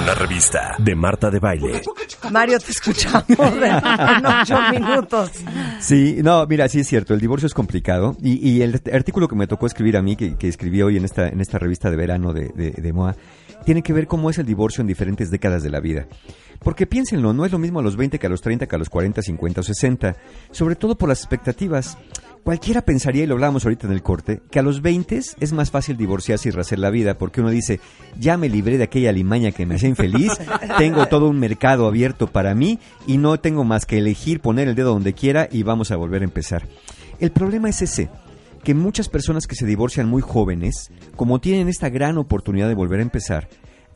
Una revista de Marta de baile. Mario, te escuchamos en ocho minutos. Sí, no, mira, sí es cierto, el divorcio es complicado y, y el artículo que me tocó escribir a mí, que, que escribí hoy en esta, en esta revista de verano de, de, de MOA, tiene que ver cómo es el divorcio en diferentes décadas de la vida. Porque piénsenlo, no es lo mismo a los 20 que a los 30, que a los 40, 50 o 60, sobre todo por las expectativas. Cualquiera pensaría, y lo hablábamos ahorita en el corte, que a los 20 es más fácil divorciarse y rehacer la vida, porque uno dice, ya me libré de aquella limaña que me hacía infeliz, tengo todo un mercado abierto para mí y no tengo más que elegir, poner el dedo donde quiera y vamos a volver a empezar. El problema es ese, que muchas personas que se divorcian muy jóvenes, como tienen esta gran oportunidad de volver a empezar,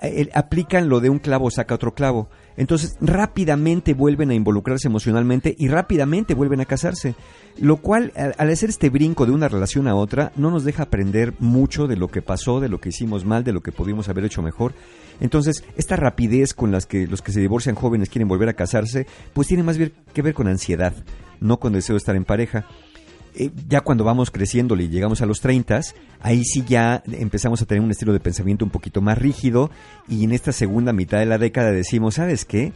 eh, aplican lo de un clavo saca otro clavo. Entonces rápidamente vuelven a involucrarse emocionalmente y rápidamente vuelven a casarse. Lo cual, al, hacer este brinco de una relación a otra, no nos deja aprender mucho de lo que pasó, de lo que hicimos mal, de lo que pudimos haber hecho mejor. Entonces, esta rapidez con las que los que se divorcian jóvenes quieren volver a casarse, pues tiene más que ver con ansiedad, no con deseo de estar en pareja. Eh, ya cuando vamos creciendo y llegamos a los 30, ahí sí ya empezamos a tener un estilo de pensamiento un poquito más rígido y en esta segunda mitad de la década decimos, ¿sabes qué?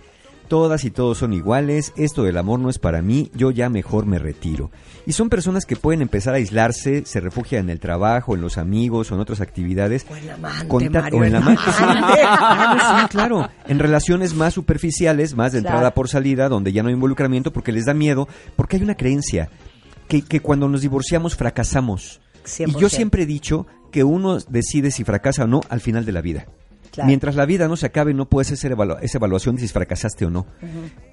Todas y todos son iguales, esto del amor no es para mí, yo ya mejor me retiro. Y son personas que pueden empezar a aislarse, se refugian en el trabajo, en los amigos o en otras actividades. O en la amante, Conta- Mario, o en la amante, sí. amante. Claro, sí, claro. En relaciones más superficiales, más de Claro. entrada por salida, donde ya no hay involucramiento porque les da miedo, porque hay una creencia que, que cuando nos divorciamos fracasamos. Y 100%. yo siempre he dicho que uno decide si fracasa o no al final de la vida. Claro. Mientras la vida no se acabe, no puedes hacer evalu- esa evaluación de si fracasaste o no.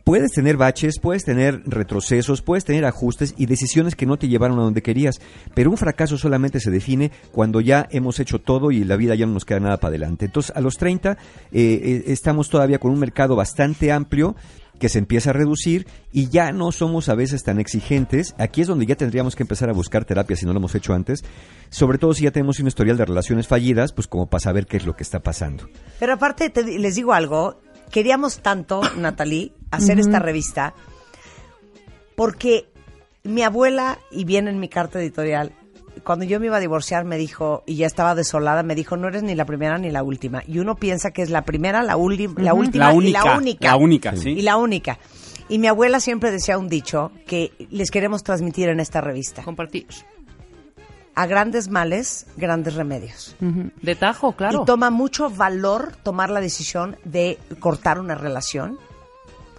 Puedes tener baches, puedes tener retrocesos, puedes tener ajustes y decisiones que no te llevaron a donde querías, pero un fracaso solamente se define cuando ya hemos hecho todo y la vida ya no nos queda nada para adelante. Entonces, a los 30 eh, eh, estamos todavía con un mercado bastante amplio que se empieza a reducir y ya no somos a veces tan exigentes. Aquí es donde ya tendríamos que empezar a buscar terapia si no lo hemos hecho antes, sobre todo si ya tenemos un historial de relaciones fallidas, pues como para saber qué es lo que está pasando. Pero aparte, te les digo algo, queríamos tanto, Natalie, hacer esta revista, porque mi abuela, y viene en mi carta editorial, cuando yo me iba a divorciar me dijo, y ya estaba desolada, me dijo, no eres ni la primera ni la última. Y uno piensa que es la primera, la, uli- la última La y única, la única. la única, sí. Y la única. Y mi abuela siempre decía un dicho que les queremos transmitir en esta revista. Compartir. A grandes males, grandes remedios. De tajo, claro. Y toma mucho valor tomar la decisión de cortar una relación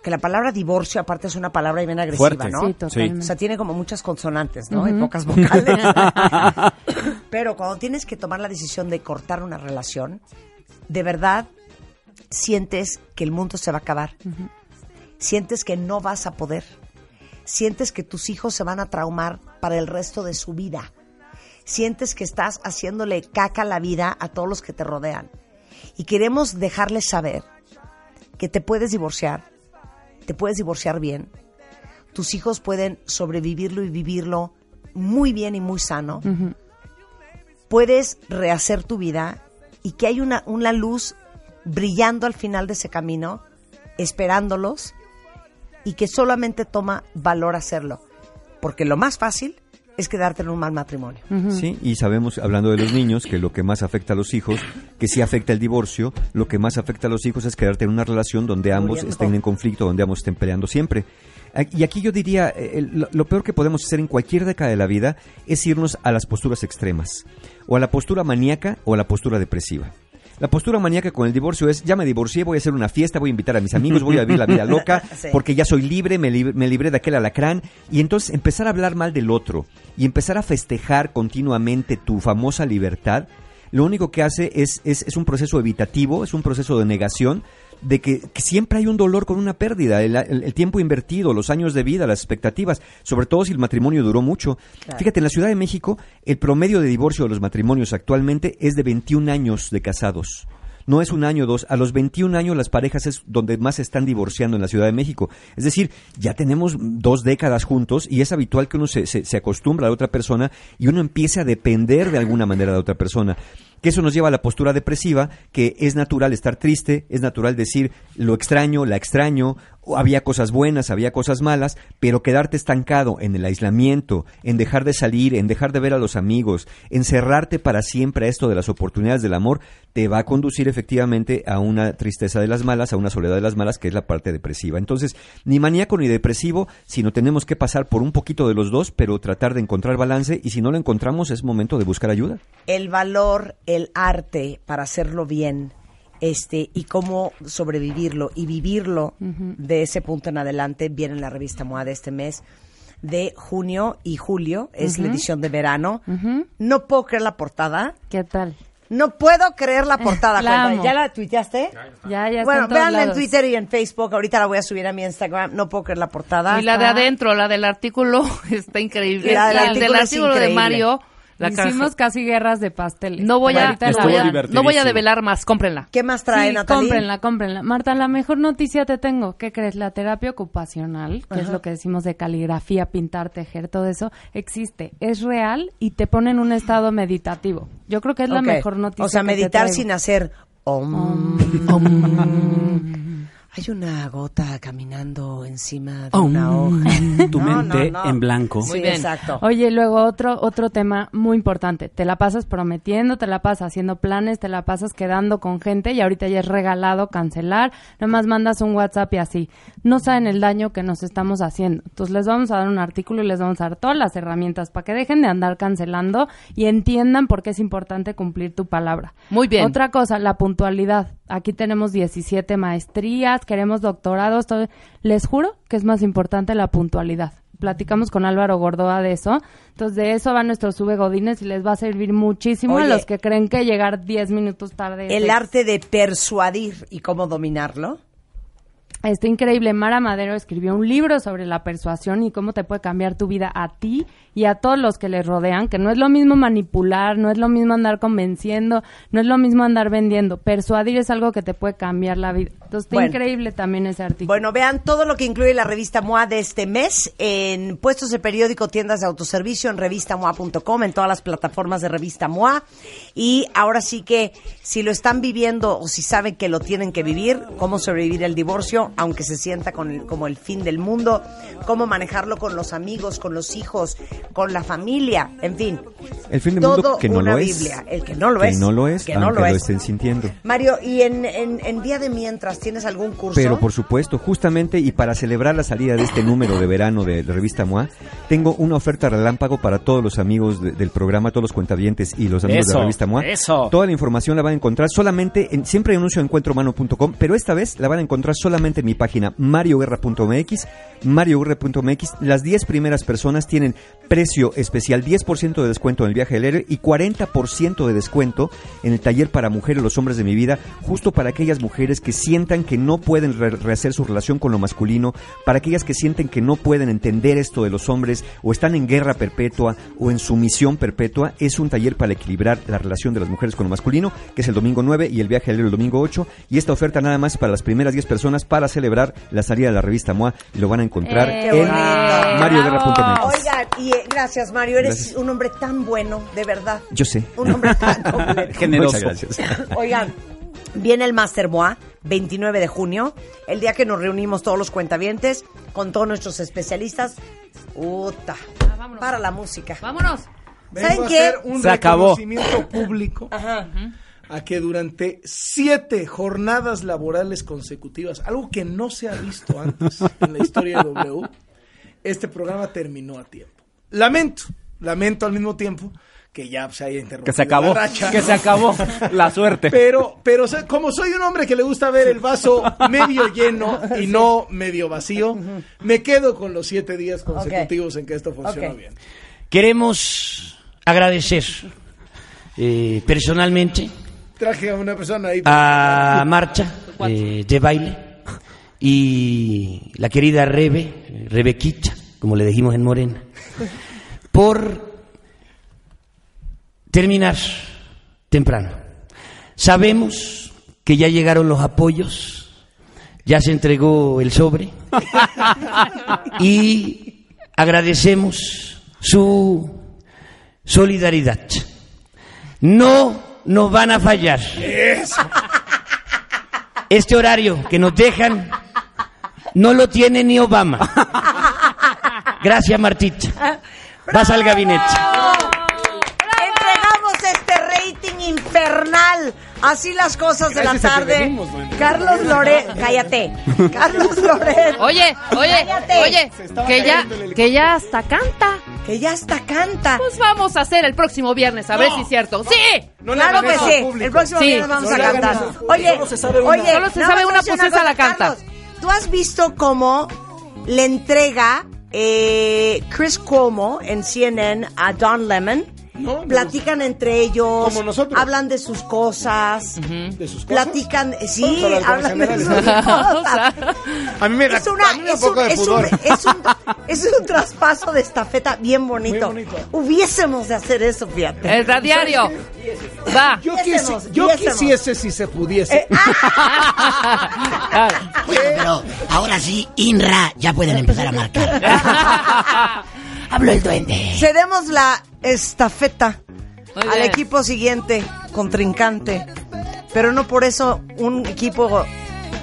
que la palabra divorcio aparte es una palabra bien agresiva, Fuerte. ¿no? Sí, totalmente. O sea, tiene como muchas consonantes, ¿no? Y pocas vocales. Pero cuando tienes que tomar la decisión de cortar una relación, de verdad sientes que el mundo se va a acabar. Sientes que no vas a poder. Sientes que tus hijos se van a traumar para el resto de su vida. Sientes que estás haciéndole caca a la vida a todos los que te rodean. Y queremos dejarles saber que te puedes divorciar, te puedes divorciar bien. Tus hijos pueden sobrevivirlo y vivirlo muy bien y muy sano. Puedes rehacer tu vida y que hay una, una luz brillando al final de ese camino, esperándolos y que solamente toma valor hacerlo. Porque lo más fácil es quedarte en un mal matrimonio. Sí, y sabemos, hablando de los niños, que lo que más afecta a los hijos, que sí afecta el divorcio, lo que más afecta a los hijos es quedarte en una relación donde ambos Muriendo. estén en conflicto, donde ambos estén peleando siempre. Y aquí yo diría, eh, el- lo peor que podemos hacer en cualquier década de la vida es irnos a las posturas extremas, o a la postura maníaca o a la postura depresiva. La postura maníaca con el divorcio es, ya me divorcié, voy a hacer una fiesta, voy a invitar a mis amigos, voy a vivir la vida loca, Sí. porque ya soy libre, me, lib- me libré de aquel alacrán, y entonces empezar a hablar mal del otro y empezar a festejar continuamente tu famosa libertad, lo único que hace es, es, es un proceso evitativo, es un proceso de negación, de que, que siempre hay un dolor con una pérdida, el, el- el tiempo invertido, los años de vida, las expectativas, sobre todo si el matrimonio duró mucho. Claro. Fíjate, en la Ciudad de México, el promedio de divorcio de los matrimonios actualmente es de 21 años de casados. No es un año o dos. A los 21 años las parejas es donde más se están divorciando en la Ciudad de México. Es decir, ya tenemos dos décadas juntos y es habitual que uno se, se, se acostumbra a la otra persona y uno empiece a depender de alguna manera de otra persona. Que eso nos lleva a la postura depresiva, que es natural estar triste, es natural decir lo extraño, la extraño, había cosas buenas, había cosas malas, pero quedarte estancado en el aislamiento, en dejar de salir, en dejar de ver a los amigos, en cerrarte para siempre a esto de las oportunidades del amor, te va a conducir efectivamente a una tristeza de las malas, a una soledad de las malas, que es la parte depresiva. Entonces, ni maníaco ni depresivo, sino tenemos que pasar por un poquito de los dos, pero tratar de encontrar balance, y si no lo encontramos, es momento de buscar ayuda. el valor, el arte para hacerlo bien, este, y cómo sobrevivirlo y vivirlo de ese punto en adelante, viene en la revista MOA de este mes de junio y julio, es la Ujú. edición de verano. No puedo creer la portada. ¿Qué tal? No puedo creer la portada. La. ¿Ya la tuiteaste? Ya, ya Bueno, véanla en. Twitter y en Facebook. Ahorita la voy a subir a mi Instagram. No puedo creer la portada. Y la de adentro, la del artículo, está increíble. La del El artículo es de increíble. Mario. La Hicimos casi guerras de pasteles. No voy a, la- voy a, no voy a develar más, cómprenla. ¿Qué más Sí, cómprenla, cómprenla. Marta, la mejor noticia te tengo. ¿Qué crees? La terapia ocupacional, que es lo que decimos de caligrafía, pintar, tejer, todo eso, existe, es real y te pone en un estado meditativo. Yo creo que es la mejor noticia. O sea, que te meditar sin hacer om. Hay una gota caminando encima de Om. una hoja. Tu No, mente no, no. en blanco. Sí, exacto. Oye, luego otro otro tema muy importante. Te la pasas prometiendo, te la pasas haciendo planes, te la pasas quedando con gente y ahorita ya es regalado cancelar. Nada más mandas un WhatsApp y así. No saben el daño que nos estamos haciendo. Entonces les vamos a dar un artículo y les vamos a dar todas las herramientas para que dejen de andar cancelando y entiendan por qué es importante cumplir tu palabra. Muy bien. Otra cosa, la puntualidad. Aquí tenemos 17 maestrías, queremos doctorados. todo. Les juro que es más importante la puntualidad. Platicamos con Álvaro Gordoa de eso. Entonces, de eso va nuestro sube Godines y les va a servir muchísimo Oye. a los que creen que llegar 10 minutos tarde. El arte de persuadir y cómo dominarlo. Está increíble. Mara Madero escribió un libro sobre la persuasión y cómo te puede cambiar tu vida a ti y a todos los que les rodean, que no es lo mismo manipular, no es lo mismo andar convenciendo, no es lo mismo andar vendiendo. Persuadir es algo que te puede cambiar la vida. Entonces, está Bueno. increíble también ese artículo. Bueno, vean todo lo que incluye la revista MOA de este mes en puestos de periódico, tiendas de autoservicio, en revistamoa.com, en todas las plataformas de revista MOA. Y ahora sí que si lo están viviendo o si saben que lo tienen que vivir, cómo sobrevivir el divorcio, aunque se sienta con el- como el fin del mundo, cómo manejarlo con los amigos, con los hijos, con la familia, en fin. El fin del Todo mundo que no una lo es. Biblia. El que no lo que es. no lo es, Que no lo lo, es. estén sintiendo. Mario, ¿y en, en, en Día de Mientras tienes algún curso? Pero por supuesto, justamente y para celebrar la salida de este número de verano de, de Revista MOA, tengo una oferta relámpago para todos los amigos de- del programa, todos los cuentavientes y los amigos de la Revista MOA. eso. Toda la información la van a encontrar solamente, en, siempre en encuentrohumano.com, pero esta vez la van a encontrar solamente en mi página marioguerra.mx, marioguerra.mx. Las 10 primeras personas tienen precio especial, 10% de descuento en el viaje del héroe y 40% de descuento en el taller para mujeres, los hombres de mi vida, justo para aquellas mujeres que sientan que no pueden re- rehacer su relación con lo masculino, para aquellas que sienten que no pueden entender esto de los hombres o están en guerra perpetua o en sumisión perpetua. Es un taller para equilibrar la relación de las mujeres con lo masculino, que es el domingo 9 y el viaje del héroe el domingo 8. Y esta oferta nada más para las primeras 10 personas para celebrar la salida de la revista MOA. Y lo van a encontrar Eh, en bonito. marioguerra.mx. Oigan, y eh, gracias Mario, eres Gracias. un hombre tan bueno, de verdad. Yo sé. Un hombre tan completo. Muchas gracias. Oigan, viene el Master MOA, 29 de junio, el día que nos reunimos todos los cuentavientes con todos nuestros especialistas. Uta, para la música. Vámonos. ¿Saben Vengo a qué? hacer un Se acabó. reconocimiento público a que durante siete jornadas laborales consecutivas, algo que no se ha visto antes en la historia de W, este programa terminó a tiempo. Lamento, lamento al mismo tiempo que ya se haya interrumpido Que se acabó. la racha. Que se acabó la suerte. Pero, pero como soy un hombre que le gusta ver el vaso medio lleno y no medio vacío, me quedo con los siete días consecutivos en que esto funciona Ok. bien. Queremos agradecer eh, personalmente Traje a una persona ahí. a Marcha eh, de baile y la querida Rebe, Rebequicha, como le dijimos en Morena, por terminar temprano. Sabemos que ya llegaron los apoyos, ya se entregó el sobre y agradecemos su solidaridad. No nos van a fallar. Este horario que nos dejan no lo tiene ni Obama. Gracias, Martita. Vas al gabinete. Entregamos este rating infernal. Así las cosas de la tarde. venimos. Carlos Loret, cállate. Carlos Loret. Oye, oye, Cállate. oye, que ya, que ya hasta canta. Que ya hasta canta. Pues vamos a hacer el próximo viernes, a ver si es cierto. ¡Sí! No le claro que sí. público. El próximo Sí. viernes vamos No a cantar. Oye, Solo se sabe una. oye, Solo se sabe una, pues esa la canta. Carlos, ¿Tú has visto cómo le entrega eh, Chris Cuomo en CNN a Don Lemon? No, no. Platican entre ellos, Como nosotros. hablan de sus cosas, ¿De sus cosas? platican, sí, a hablar cosas hablan de sus cosas. A mí me da, Es, una, a mí es, un poco un, de es, un, pudor. es, un, es un traspaso de estafeta bien bonito. Muy bonito. Hubiésemos de hacer eso, fíjate. El radiario. Va. Yo, Viésemos, quisi- yo viésemos. quisiese si se pudiese. Claro. Pero ahora sí, INRA, ya pueden empezar a marcar. Habló el duende. Cedemos la estafeta al equipo siguiente, contrincante. Pero no por eso un equipo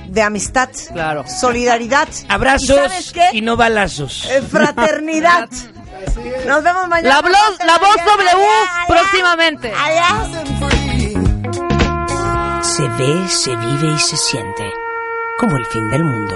de amistad, Claro. solidaridad. ¿Y Abrazos y no balazos. Eh, Fraternidad. Nos vemos mañana. La, voz- la voz W próximamente. Se ve, se vive y se siente. Como el fin del mundo.